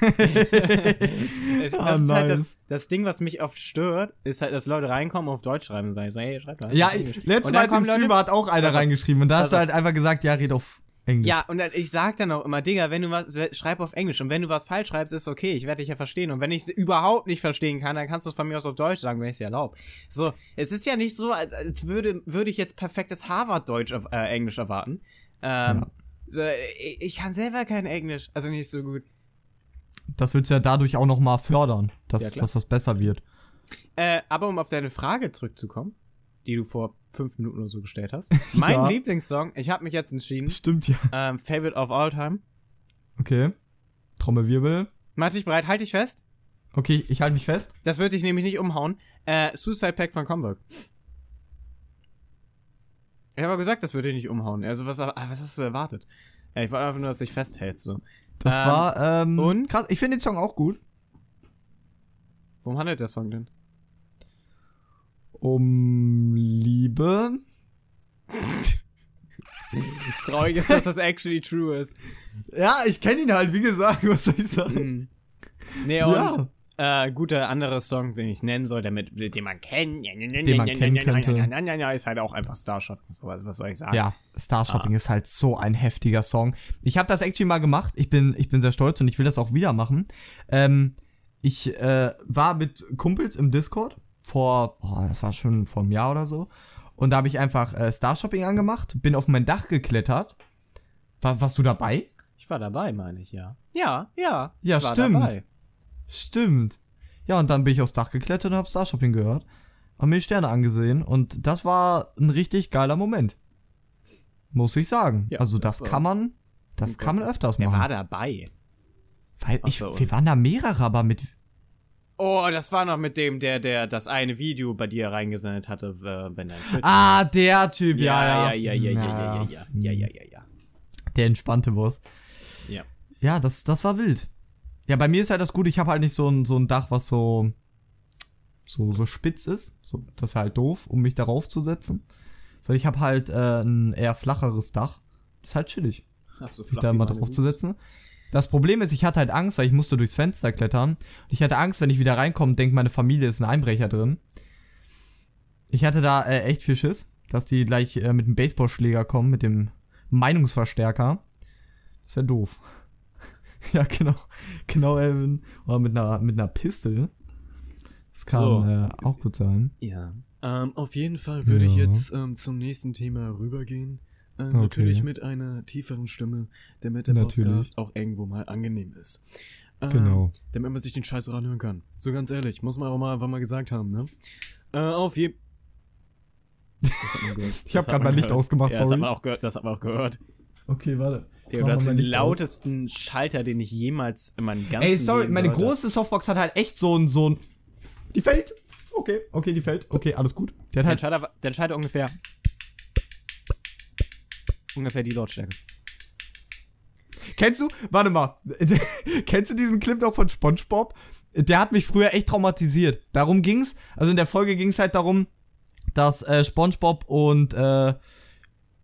das Ah, ist halt das, das Ding, was mich oft stört, ist halt, dass Leute reinkommen und auf Deutsch schreiben und sagen so, hey, schreib mal. Ja, letztes Mal im Streamer hat auch einer auf. reingeschrieben und da hast du auf. halt einfach gesagt, ja, red auf Englisch. Ja, und ich sag dann auch immer, Digga, wenn du was, schreib auf Englisch und wenn du was falsch schreibst, ist okay, ich werde dich ja verstehen. Und wenn ich es überhaupt nicht verstehen kann, dann kannst du es von mir aus auf Deutsch sagen, wenn ich es dir erlaube. So, es ist ja nicht so, als, als würde, würde ich jetzt perfektes Harvard-Deutsch, auf- äh, Englisch erwarten. Ähm, Ja. so, ich, ich kann selber kein Englisch, also nicht so gut. Das willst du ja dadurch auch nochmal fördern, dass, Ja, dass das besser wird. Äh, aber um auf deine Frage zurückzukommen, die du vor fünf Minuten oder so gestellt hast. Mein Ja. Lieblingssong, ich habe mich jetzt entschieden, Stimmt ja. ähm, Favorite of All Time. Okay. Trommelwirbel. Mach dich bereit, halt dich fest. Okay, ich halte mich fest. Das wird dich nämlich nicht umhauen. Äh, Suicide Pack von Comberg. Ich habe aber gesagt, das würde dich nicht umhauen. Also, was, ah, was hast du erwartet? Ja, ich wollte einfach nur, dass du dich festhältst. So. Das Ähm, war, ähm, und? krass. Ich finde den Song auch gut. Worum handelt der Song denn? Um Liebe. Das Traurige ist, dass das actually true ist. Ja, ich kenne ihn halt, wie gesagt, was soll ich sagen? Mhm. Nee, und Ja. äh, guter anderer Song, den ich nennen soll, damit, den man kennt, Den man kennen könnte. ist halt auch einfach Starshot. So, was, was soll ich sagen? Ja, Star Ah. Shopping ist halt so ein heftiger Song. Ich habe das actually mal gemacht. Ich bin, ich bin sehr stolz und ich will das auch wieder machen. Ähm, ich äh, war mit Kumpels im Discord vor, oh, das war schon vor einem Jahr oder so. Und da habe ich einfach äh, Star Shopping angemacht, bin auf mein Dach geklettert. War, warst du dabei? Ich war dabei, meine ich, ja. Ja, ja. Ja, stimmt. Dabei. Stimmt. Ja, und dann bin ich aufs Dach geklettert und habe Star Shopping gehört. Hab mir die Sterne angesehen und das war ein richtig geiler Moment. Muss ich sagen. Ja, also das das, kann man, das kann man öfters machen. war dabei? Weil ich, wir waren da mehrere, aber mit. Oh, das war noch mit dem, der, der das eine Video bei dir reingesendet hatte, äh, wenn dein Twitch. Ah, der Typ, ja, ja, ja, ja, ja, ja, ja, ja, ja, ja, ja, ja, ja. Der entspannte Boss. Ja. Ja, das, das war wild. Ja, bei mir ist halt das Gute, ich habe halt nicht so ein, so ein Dach, was so, so, so spitz ist. So, das wäre halt doof, um mich darauf zu setzen. Sondern ich habe halt äh, ein eher flacheres Dach. ist halt chillig, Ach, so sich da mal drauf zu setzen. Das Problem ist, ich hatte halt Angst, weil ich musste durchs Fenster klettern. Und ich hatte Angst, wenn ich wieder reinkomme, denkt meine Familie ist ein Einbrecher drin. Ich hatte da äh, echt viel Schiss, dass die gleich äh, mit dem Baseballschläger kommen, mit dem Meinungsverstärker. Das wäre doof. ja, genau. Genau, Elvin. Oder mit einer, mit einer Pistole. Das kann So. äh, auch gut sein. Ja. Ähm, auf jeden Fall würde ich Ja. jetzt ähm, zum nächsten Thema rübergehen. Äh, Okay. Natürlich mit einer tieferen Stimme, damit der Natürlich. Podcast auch irgendwo mal angenehm ist. Ähm, Genau. Damit man sich den Scheiß auch anhören kann. So ganz ehrlich, muss man auch mal einfach mal gesagt haben, ne? Äh, auf jeden Das hat man gehört. Ich hab Das hat grad man mein Licht ausgemacht, ja, Das sorry. hat man auch gehört. Das hat man auch gehört. Okay, warte. Theo, das ist den lautesten Schalter, den ich jemals in meinem ganzen Ey, sorry, Leben meine gehört große Softbox hat halt echt so ein, so ein. Die fällt! Okay, okay, die fällt. Okay, alles gut. Die hat Der halt. Schalter, war- der Schalter ungefähr. Ungefähr die Lautstärke. Kennst du? Warte mal. Kennst du diesen Clip noch von SpongeBob? Der hat mich früher echt traumatisiert. Darum ging's. Also in der Folge ging's halt darum, dass äh, SpongeBob und äh,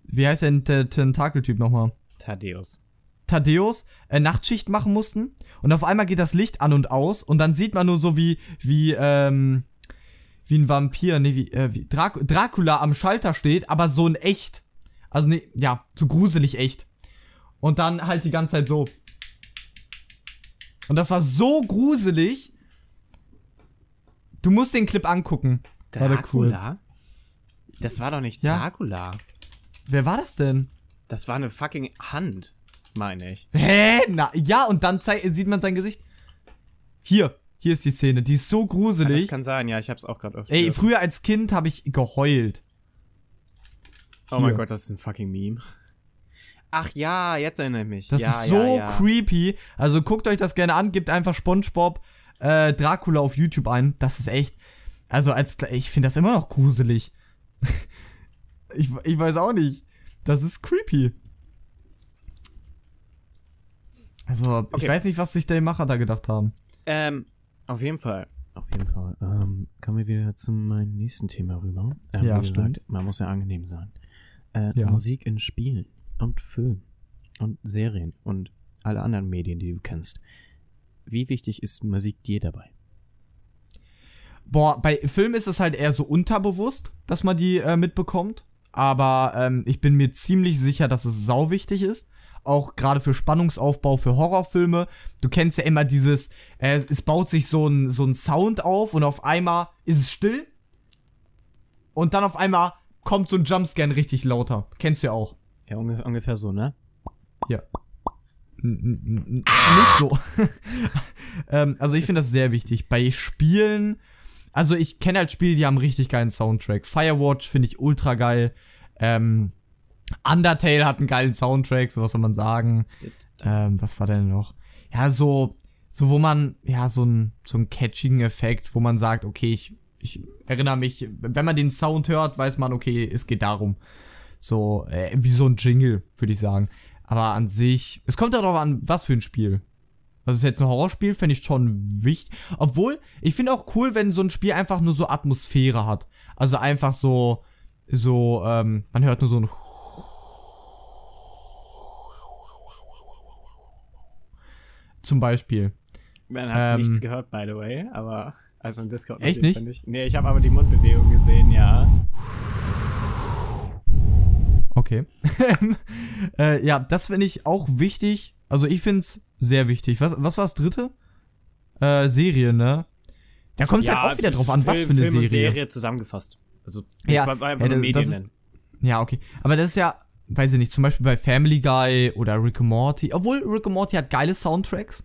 wie heißt der Tentakeltyp nochmal? Thaddeus. Thaddeus äh, Nachtschicht machen mussten und auf einmal geht das Licht an und aus und dann sieht man nur so wie wie ähm, wie ein Vampir, nee, wie, äh, wie Drac Dracula am Schalter steht, aber so in echt. Also nee, ja, so gruselig echt. Und dann halt die ganze Zeit so. Und das war so gruselig. Du musst den Clip angucken. Dracula? Das war doch nicht Ja. Dracula. Wer war das denn? Das war eine fucking Hand, meine ich. Hä? Na, ja, und dann sieht man sein Gesicht. Hier, hier ist die Szene. Die ist so gruselig. das kann sein, ja, ich hab's auch gerade Ey, früher als Kind habe ich geheult. Oh mein. Gott, das ist ein fucking Meme. Ach ja, jetzt erinnere ich mich. Das ja, ist so ja, ja. creepy. Also guckt euch das gerne an, gebt einfach SpongeBob äh, Dracula auf YouTube ein. Das ist echt. Also als ich finde das immer noch gruselig. ich, ich weiß auch nicht. Das ist creepy. Also, ich Okay. weiß nicht, was sich der Macher da gedacht haben. Ähm, auf jeden Fall. Auf jeden Fall. Ähm, kommen wir wieder zu meinem nächsten Thema rüber. Ähm, Ja, wie stimmt. man muss ja angenehm sein. Äh, Ja. Musik in Spielen und Filmen und Serien und alle anderen Medien, die du kennst. Wie wichtig ist Musik dir dabei? Boah, bei Filmen ist es halt eher so unterbewusst, dass man die äh, mitbekommt. Aber ähm, ich bin mir ziemlich sicher, dass es sau wichtig ist. Auch gerade für Spannungsaufbau für Horrorfilme. Du kennst ja immer dieses, äh, es baut sich so ein, so ein Sound auf und auf einmal ist es still. Und dann auf einmal kommt so ein Jumpscan richtig lauter. Kennst du ja auch. Ja, ungefähr, ungefähr so, ne? Ja. N- n- n- n- Nicht so. ähm, also ich finde das sehr wichtig. Bei Spielen, also ich kenne halt Spiele, die haben richtig geilen Soundtrack. Firewatch finde ich ultra geil. Ähm, Undertale hat einen geilen Soundtrack, so was soll man sagen. Ähm, was war denn noch? Ja, so, so wo man, ja, so ein, so ein catchigen Effekt, wo man sagt, okay, ich, ich erinnere mich, wenn man den Sound hört, weiß man, okay, es geht darum. So, äh, wie so ein Jingle, würde ich sagen. Aber an sich, es kommt darauf an, was für ein Spiel. Also ist jetzt ein Horrorspiel, fände ich schon wichtig. Obwohl, ich finde auch cool, wenn so ein Spiel einfach nur so Atmosphäre hat. Also einfach so, so, ähm, man hört nur so ein zum Beispiel. Man hat Ähm, nichts gehört, by the way, aber. Also im Discord. Echt nicht? Ich. Nee, ich habe aber die Mundbewegung gesehen, ja. Okay. äh, ja, das finde ich auch wichtig. Also ich finde es sehr wichtig. Was, was war das dritte? Äh, Serie, ne? Da kommt es halt auch wieder drauf an, was für eine Film Und Serie. Serie zusammengefasst. Also, Ja, war einfach ja, das Medien ist-. Ja, okay. Aber das ist ja, weiß ich nicht, zum Beispiel bei Family Guy oder Rick and Morty. Obwohl Rick and Morty hat geile Soundtracks.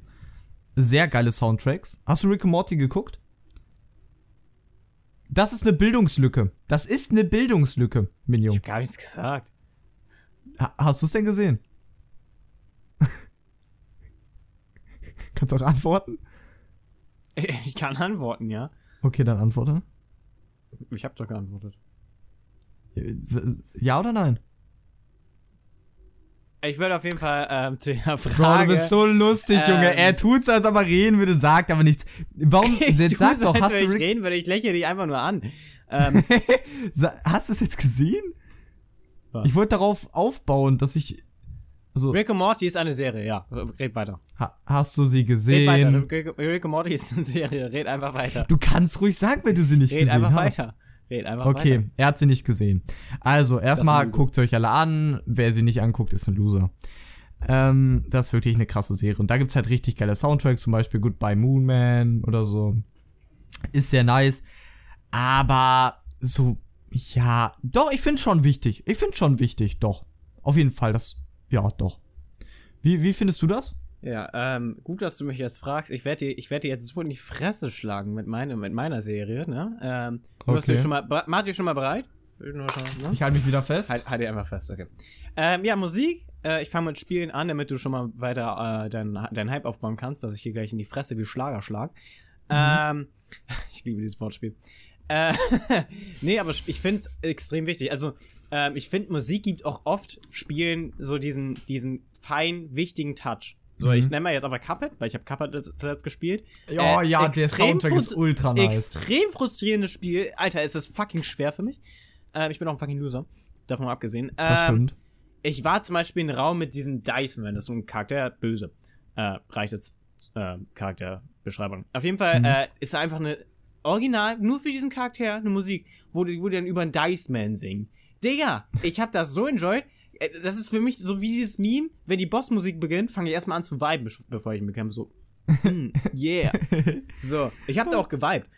Sehr geile Soundtracks. Hast du Rick and Morty geguckt? Das ist eine Bildungslücke. Das ist eine Bildungslücke, Ich Minion. hab gar nichts gesagt. Ha hast du es denn gesehen? Kannst du auch antworten? Ich kann antworten, ja. Okay, dann antworte. Ich habe doch geantwortet. Ja oder nein? Ich würde auf jeden Fall ähm, zu der Bro, Frage. du bist so lustig, ähm, Junge. Er tut's, als ob er reden würde, sagt aber nichts. Warum? ich Jetzt sag doch, hast würde du ich reden würde, ich lächle dich einfach nur an. Ähm, hast du es jetzt gesehen? Was? Ich wollte darauf aufbauen, dass ich. Also, Rick and Morty ist eine Serie, ja. Red weiter. ha, hast du sie Red gesehen? weiter. Rick, and Morty ist eine Serie. Red einfach weiter. Du kannst ruhig sagen, wenn du sie nicht Red gesehen einfach hast. weiter. Red einfach Okay, weiter. er hat sie nicht gesehen. Also, erstmal guckt euch alle an. Wer sie nicht anguckt, ist ein Loser. Ähm, das ist wirklich eine krasse Serie. Und da gibt's halt richtig geile Soundtracks, zum Beispiel Goodbye Moon Man oder so. Ist sehr nice. Aber so, ja, doch, ich finde schon wichtig. Ich finde schon wichtig, doch. Auf jeden Fall, das, ja, doch. Wie, wie findest du das? Ja, ähm, gut, dass du mich jetzt fragst. Ich werde dir, ich dir jetzt so in die Fresse schlagen mit, meine, mit meiner Serie, ne? Ähm, du hast Okay. dich schon mal, Mach dich schon mal bereit? Ne? Ich halte mich wieder fest. Halt, halt dir einfach fest, okay. Ähm, ja, Musik. Äh, ich fange mit Spielen an, damit du schon mal weiter äh, deinen dein Hype aufbauen kannst, dass ich hier gleich in die Fresse wie Schlager schlag. Ähm, ich liebe dieses Wortspiel. Äh, nee, aber ich finde es extrem wichtig. Also, ähm, ich finde, Musik gibt auch oft Spielen so diesen, diesen fein wichtigen Touch. So, Mhm. ich nenne mal jetzt aber Cuphead, weil ich habe Cuphead zuletzt gespielt. Ja, Äh, ja, der Soundtrack ist ultra nice. Extrem frustrierendes Spiel. Alter, ist das fucking schwer für mich. Ähm, ich bin auch ein fucking Loser. Davon mal abgesehen. Das ähm, stimmt. ich war zum Beispiel in einem Raum mit diesem Dice-Man, das ist so ein Charakter, böse. Äh, reicht jetzt äh, Charakterbeschreibung. Auf jeden Fall Mhm. äh, ist da einfach eine Original, nur für diesen Charakter, eine Musik, wo die, wo die dann über einen Dice-Man singen. Digga, ich hab das so enjoyed. Äh, Das ist für mich so wie dieses Meme, wenn die Bossmusik beginnt, fange ich erstmal an zu viben, bevor ich ihn bekämpfe. So, mm, yeah. So, ich hab da auch geweibt.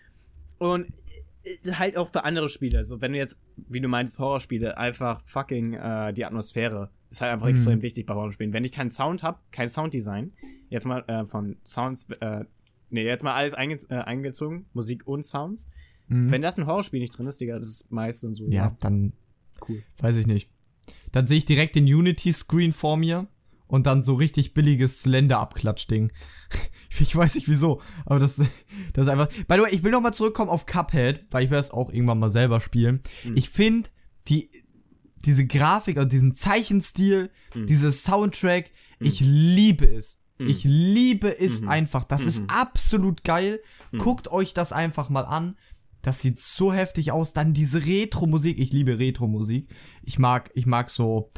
Und äh, halt auch für andere Spiele. So, wenn du jetzt, wie du meinst, Horrorspiele, einfach fucking äh, die Atmosphäre ist halt einfach Mhm. extrem wichtig bei Horrorspielen. Wenn ich keinen Sound habe, kein Sounddesign, jetzt mal äh, von Sounds, äh, nee, jetzt mal alles einge äh, eingezogen, Musik und Sounds. Mhm. Wenn das ein Horrorspiel nicht drin ist, Digga, das ist meistens so. ja, dann cool. weiß ich nicht. Dann sehe ich direkt den Unity-Screen vor mir und dann so richtig billiges Slender-Abklatsch-Ding. Ich weiß nicht wieso, aber das, das ist einfach. By the way, ich will noch mal zurückkommen auf Cuphead, weil ich werde es auch irgendwann mal selber spielen. Mhm. Ich finde die diese Grafik und diesen Zeichenstil, Mhm. dieses Soundtrack, Mhm. ich liebe es. Mhm. Ich liebe es Mhm. einfach. Das ist Mhm. absolut geil. Guckt euch das einfach mal an. Das sieht so heftig aus. Dann diese Retro-Musik. Ich liebe Retro-Musik. Ich mag, ich mag so.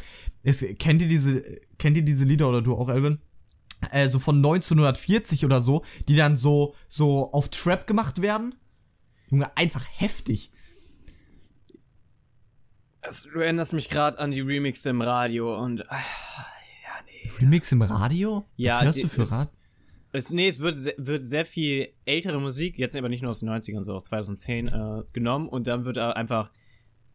Es, kennt ihr diese, kennt ihr diese Lieder oder du auch, Elvin? Äh, so von 1940 oder so, die dann so, so auf Trap gemacht werden. Junge, einfach heftig. Also, du erinnerst mich gerade an die Remixe im Radio und. ah, ja, nee. Remix im Radio? Ja, Was hörst die- du für Radio? Es, nee, es wird, wird sehr viel ältere Musik, jetzt aber nicht nur aus den 90ern, sondern aus 2010 äh, genommen und dann wird da einfach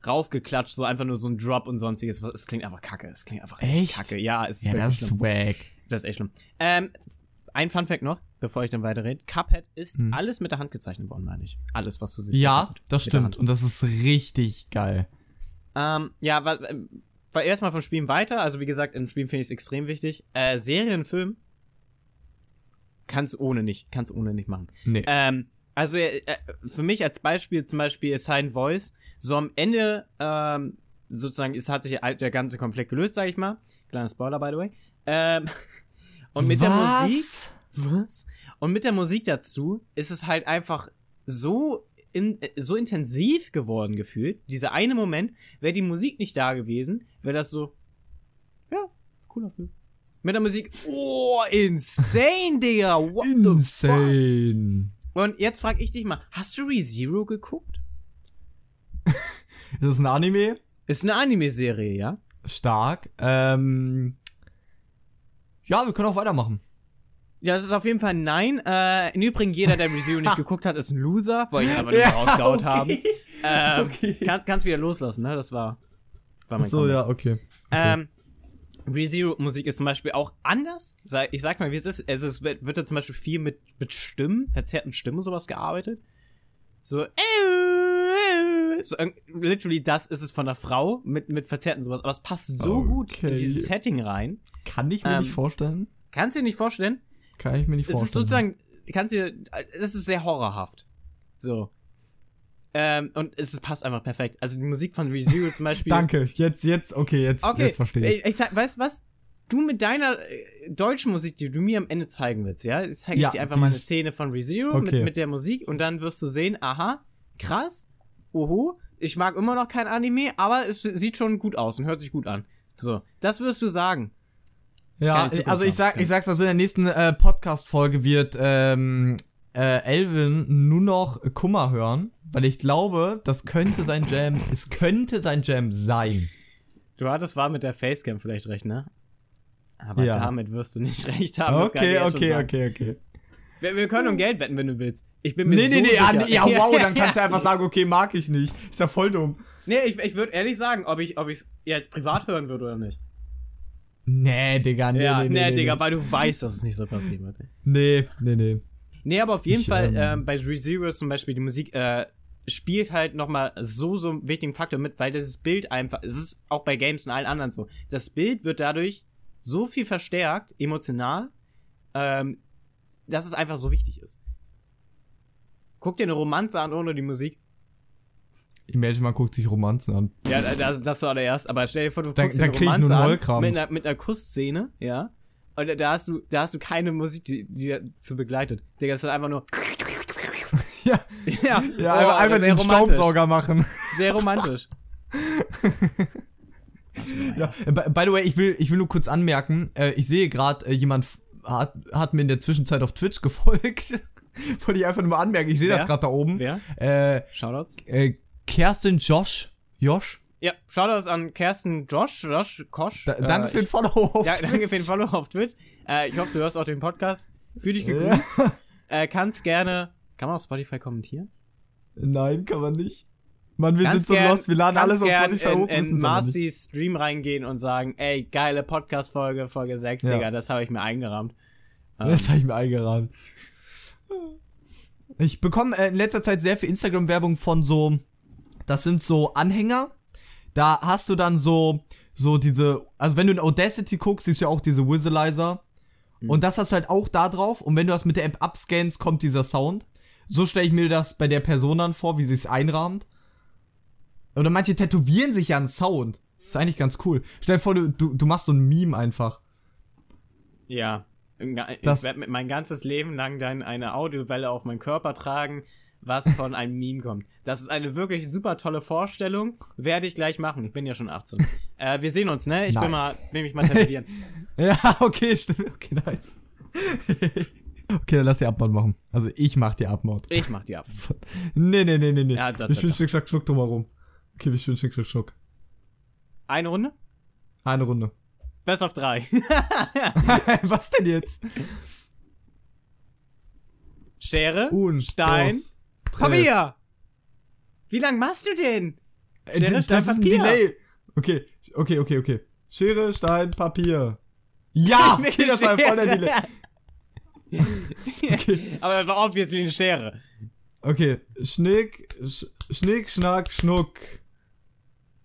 raufgeklatscht, so einfach nur so ein Drop und sonstiges. Es klingt einfach kacke. Es klingt einfach echt, kacke. Ja, es ist Ja, das ist swag. Das ist echt schlimm. Ähm, ein Fun-Fact noch, bevor ich dann weiterrede. Cuphead ist Hm. alles mit der Hand gezeichnet worden, meine ich. Alles, was du siehst. Ja, das stimmt. Und das ist richtig geil. Ähm, ja, weil, weil erstmal vom Spielen weiter. Also, wie gesagt, im Spielen finde ich es extrem wichtig. Äh, Serien, Film kannst ohne nicht, kannst ohne nicht machen. Nee. Ähm, also äh, äh, für mich als Beispiel zum Beispiel Silent Voice, so am Ende ähm, sozusagen ist, hat sich der ganze Konflikt gelöst, sage ich mal. Kleiner Spoiler, by the way. Ähm, und mit der Was? Musik, was? Und mit der Musik dazu ist es halt einfach so in, äh, so intensiv geworden gefühlt. Dieser eine Moment, wäre die Musik nicht da gewesen, wäre das so, ja, cooler Film. Mit der Musik, oh, insane, Digga, what the fuck? Insane. Und jetzt frag ich dich mal, hast du ReZero geguckt? Ist das ein Anime? Ist eine Anime-Serie, ja? Stark. Ähm. Ja, wir können auch weitermachen. Ja, das ist auf jeden Fall ein Nein. Äh, Im Übrigen, jeder, der ReZero nicht geguckt hat, ist ein Loser, weil ich einfach nur rausgehauen okay. haben. Ähm, Okay. kann, kannst wieder loslassen, ne? Das war, war mein so, Comment. ja, okay. Ähm, ReZero-Musik ist zum Beispiel auch anders. Ich sag mal, wie es ist. Also, es wird, wird da zum Beispiel viel mit, mit Stimmen, verzerrten Stimmen sowas gearbeitet. So, äh, so irg- literally das ist es von der Frau mit, mit verzerrten sowas. Aber es passt so gut in Okay. dieses Setting rein. Kann ich mir Ähm, nicht vorstellen. Kannst du dir nicht vorstellen? Kann ich mir nicht Es vorstellen. ist sozusagen, kannst dir, es ist sehr horrorhaft. So. Ähm, und es passt einfach perfekt. Also die Musik von ReZero zum Beispiel. Danke, jetzt, jetzt, okay, jetzt, Okay, jetzt verstehe ich. ich, ich weißt du was? Du mit deiner äh, deutschen Musik, die du mir am Ende zeigen willst, ja? Jetzt zeige ich Ja, dir einfach mal eine Szene von ReZero mit, Okay. mit der Musik und dann wirst du sehen, aha, krass, oho, ich mag immer noch kein Anime, aber es sieht schon gut aus und hört sich gut an. So, das wirst du sagen. Ja, also ich sag, ich sag's mal so, in der nächsten äh, Podcast-Folge wird ähm, äh, Elvin nur noch Kummer hören, weil ich glaube, das könnte sein Jam, es könnte sein Jam sein. Du hattest war mit der Facecam vielleicht recht, ne? Aber Ja. damit wirst du nicht recht haben. Okay, okay, okay, okay. Wir, wir können um Geld wetten, wenn du willst. Ich bin mir Nee, so nee, nee, sicher. ah, nee, ja, wow, dann kannst du einfach sagen, okay, mag ich nicht. Ist ja voll dumm. Nee, ich, ich würde ehrlich sagen, ob ich ob ich's jetzt privat hören würde oder nicht. Nee, Digga, nee, ja, nee, nee, nee, Digga, nee. weil du weißt, dass es nicht so passieren wird. Nee, nee, nee. Nee, aber auf jeden Ich, Fall, ähm, ähm, bei ReZero zum Beispiel, die Musik äh, spielt halt nochmal so, so einen wichtigen Faktor mit, weil dieses Bild einfach, es ist auch bei Games und allen anderen so, das Bild wird dadurch so viel verstärkt, emotional, ähm, dass es einfach so wichtig ist. Guck dir eine Romanze an ohne die Musik. Imagine, man guckt sich Romanzen an. Ja, das, das zuallererst, aber stell dir vor, du Dann- guckst dir dann eine krieg ich Romanze an mit einer, mit einer Kussszene, ja, und da- hast du, da hast du keine Musik, die, die dazu begleitet. Digga, das ist einfach nur, Ja, ja, ja oh, einfach, den. Staubsauger machen. Sehr romantisch. Ja, äh, by, the way, ich will, ich will nur kurz anmerken, äh, ich sehe gerade, äh, jemand hat, hat mir in der Zwischenzeit auf Twitch gefolgt. Wollte ich einfach nur mal anmerken, ich sehe das gerade da oben. Wer? Äh, Shoutouts? äh, Kerstin Josh. Josh? Ja, Shoutouts an Kerstin Josh, Josh Kosch. Da, Äh, danke für den Follow auf Ja, Twitch. danke für den Follow auf Twitch. Äh, ich hoffe, du hörst auch den Podcast. Fühl dich gegrüßt. Ja. Äh, kannst gerne. Kann man auf Spotify kommentieren? Nein, kann man nicht. Mann, wir Ganz sind so gern- lost, wir laden alles auf Spotify in, hoch. in nicht. Marcy's Stream reingehen und sagen, ey, geile Podcast-Folge, Folge 6, Ja. Digga, das habe ich mir eingerahmt. Ähm, Das habe ich mir eingerahmt. Ich bekomme äh, in letzter Zeit sehr viel Instagram-Werbung von so, das sind so Anhänger. Da hast du dann so, so diese, also wenn du in Audacity guckst, siehst du ja auch diese Whistleizer. Mhm. Und das hast du halt auch da drauf. Und wenn du das mit der App abscannst, kommt dieser Sound. So stelle ich mir das bei der Person dann vor, wie sie es einrahmt. Oder manche tätowieren sich ja einen Sound. Ist eigentlich ganz cool. Stell dir vor, du, du, du machst so ein Meme einfach. Ja. Ich Das- werde mein ganzes Leben lang dann eine Audiowelle auf meinen Körper tragen, was von einem Meme kommt. Das ist eine wirklich super tolle Vorstellung. Werde ich gleich machen. Ich bin ja schon 18. äh, wir sehen uns, ne? Ich Nice. bin mal, nehme ich mal tätowieren. Ja, okay, stimmt. Okay, nice. okay, dann lass die Abmord machen. Also ich mach die Abmord. Ich mach die ab. So. Nee, nee, nee, nee, nee. Ja, da, wir spielen. Schnick, Schnack, Schnuck drumherum. Okay, wir spielen Schnick, Schnack, Schnuck. Eine Runde? Eine Runde. Best of drei. Was denn jetzt? Schere, Und Stein, dos, tres. Papier. Wie lang machst du den? Äh, Schere, das Stein, ist ein Papier. Delay. Okay, okay, okay, okay. Schere, Stein, Papier. Ja, okay, das war voll der Delay. Okay. Aber das war obviously eine Schere. Okay, Schnick, Sch Schnick, Schnack, Schnuck.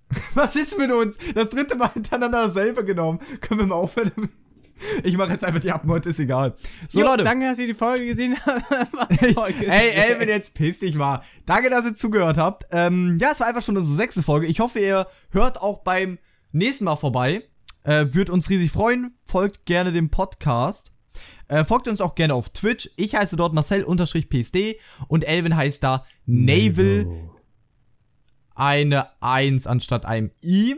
Was ist mit uns? Das dritte Mal hintereinander dasselbe genommen. Können wir mal aufhören? damit? Ich mache jetzt einfach die Abmord, ist egal. So, jo, Leute. Danke, dass ihr die Folge gesehen habt. Ey, Elvin, jetzt piss dich mal. Danke, dass ihr zugehört habt. Ähm, ja, es war einfach schon unsere sechste Folge. Ich hoffe, ihr hört auch beim nächsten Mal vorbei. Äh, Würde uns riesig freuen. Folgt gerne dem Podcast. Äh, folgt uns auch gerne auf Twitch. Ich heiße dort Marcel-PSD und Elvin heißt da Naval eine 1 anstatt einem I.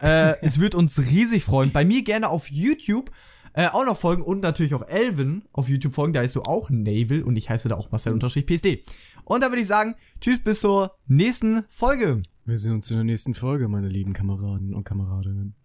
Äh, es wird uns riesig freuen. Bei mir gerne auf YouTube äh, auch noch folgen und natürlich auch Elvin auf YouTube folgen. Da heißt du auch Naval und ich heiße da auch Marcel-PSD. Und da würde ich sagen, tschüss bis zur nächsten Folge. Wir sehen uns in der nächsten Folge, meine lieben Kameraden und Kameradinnen.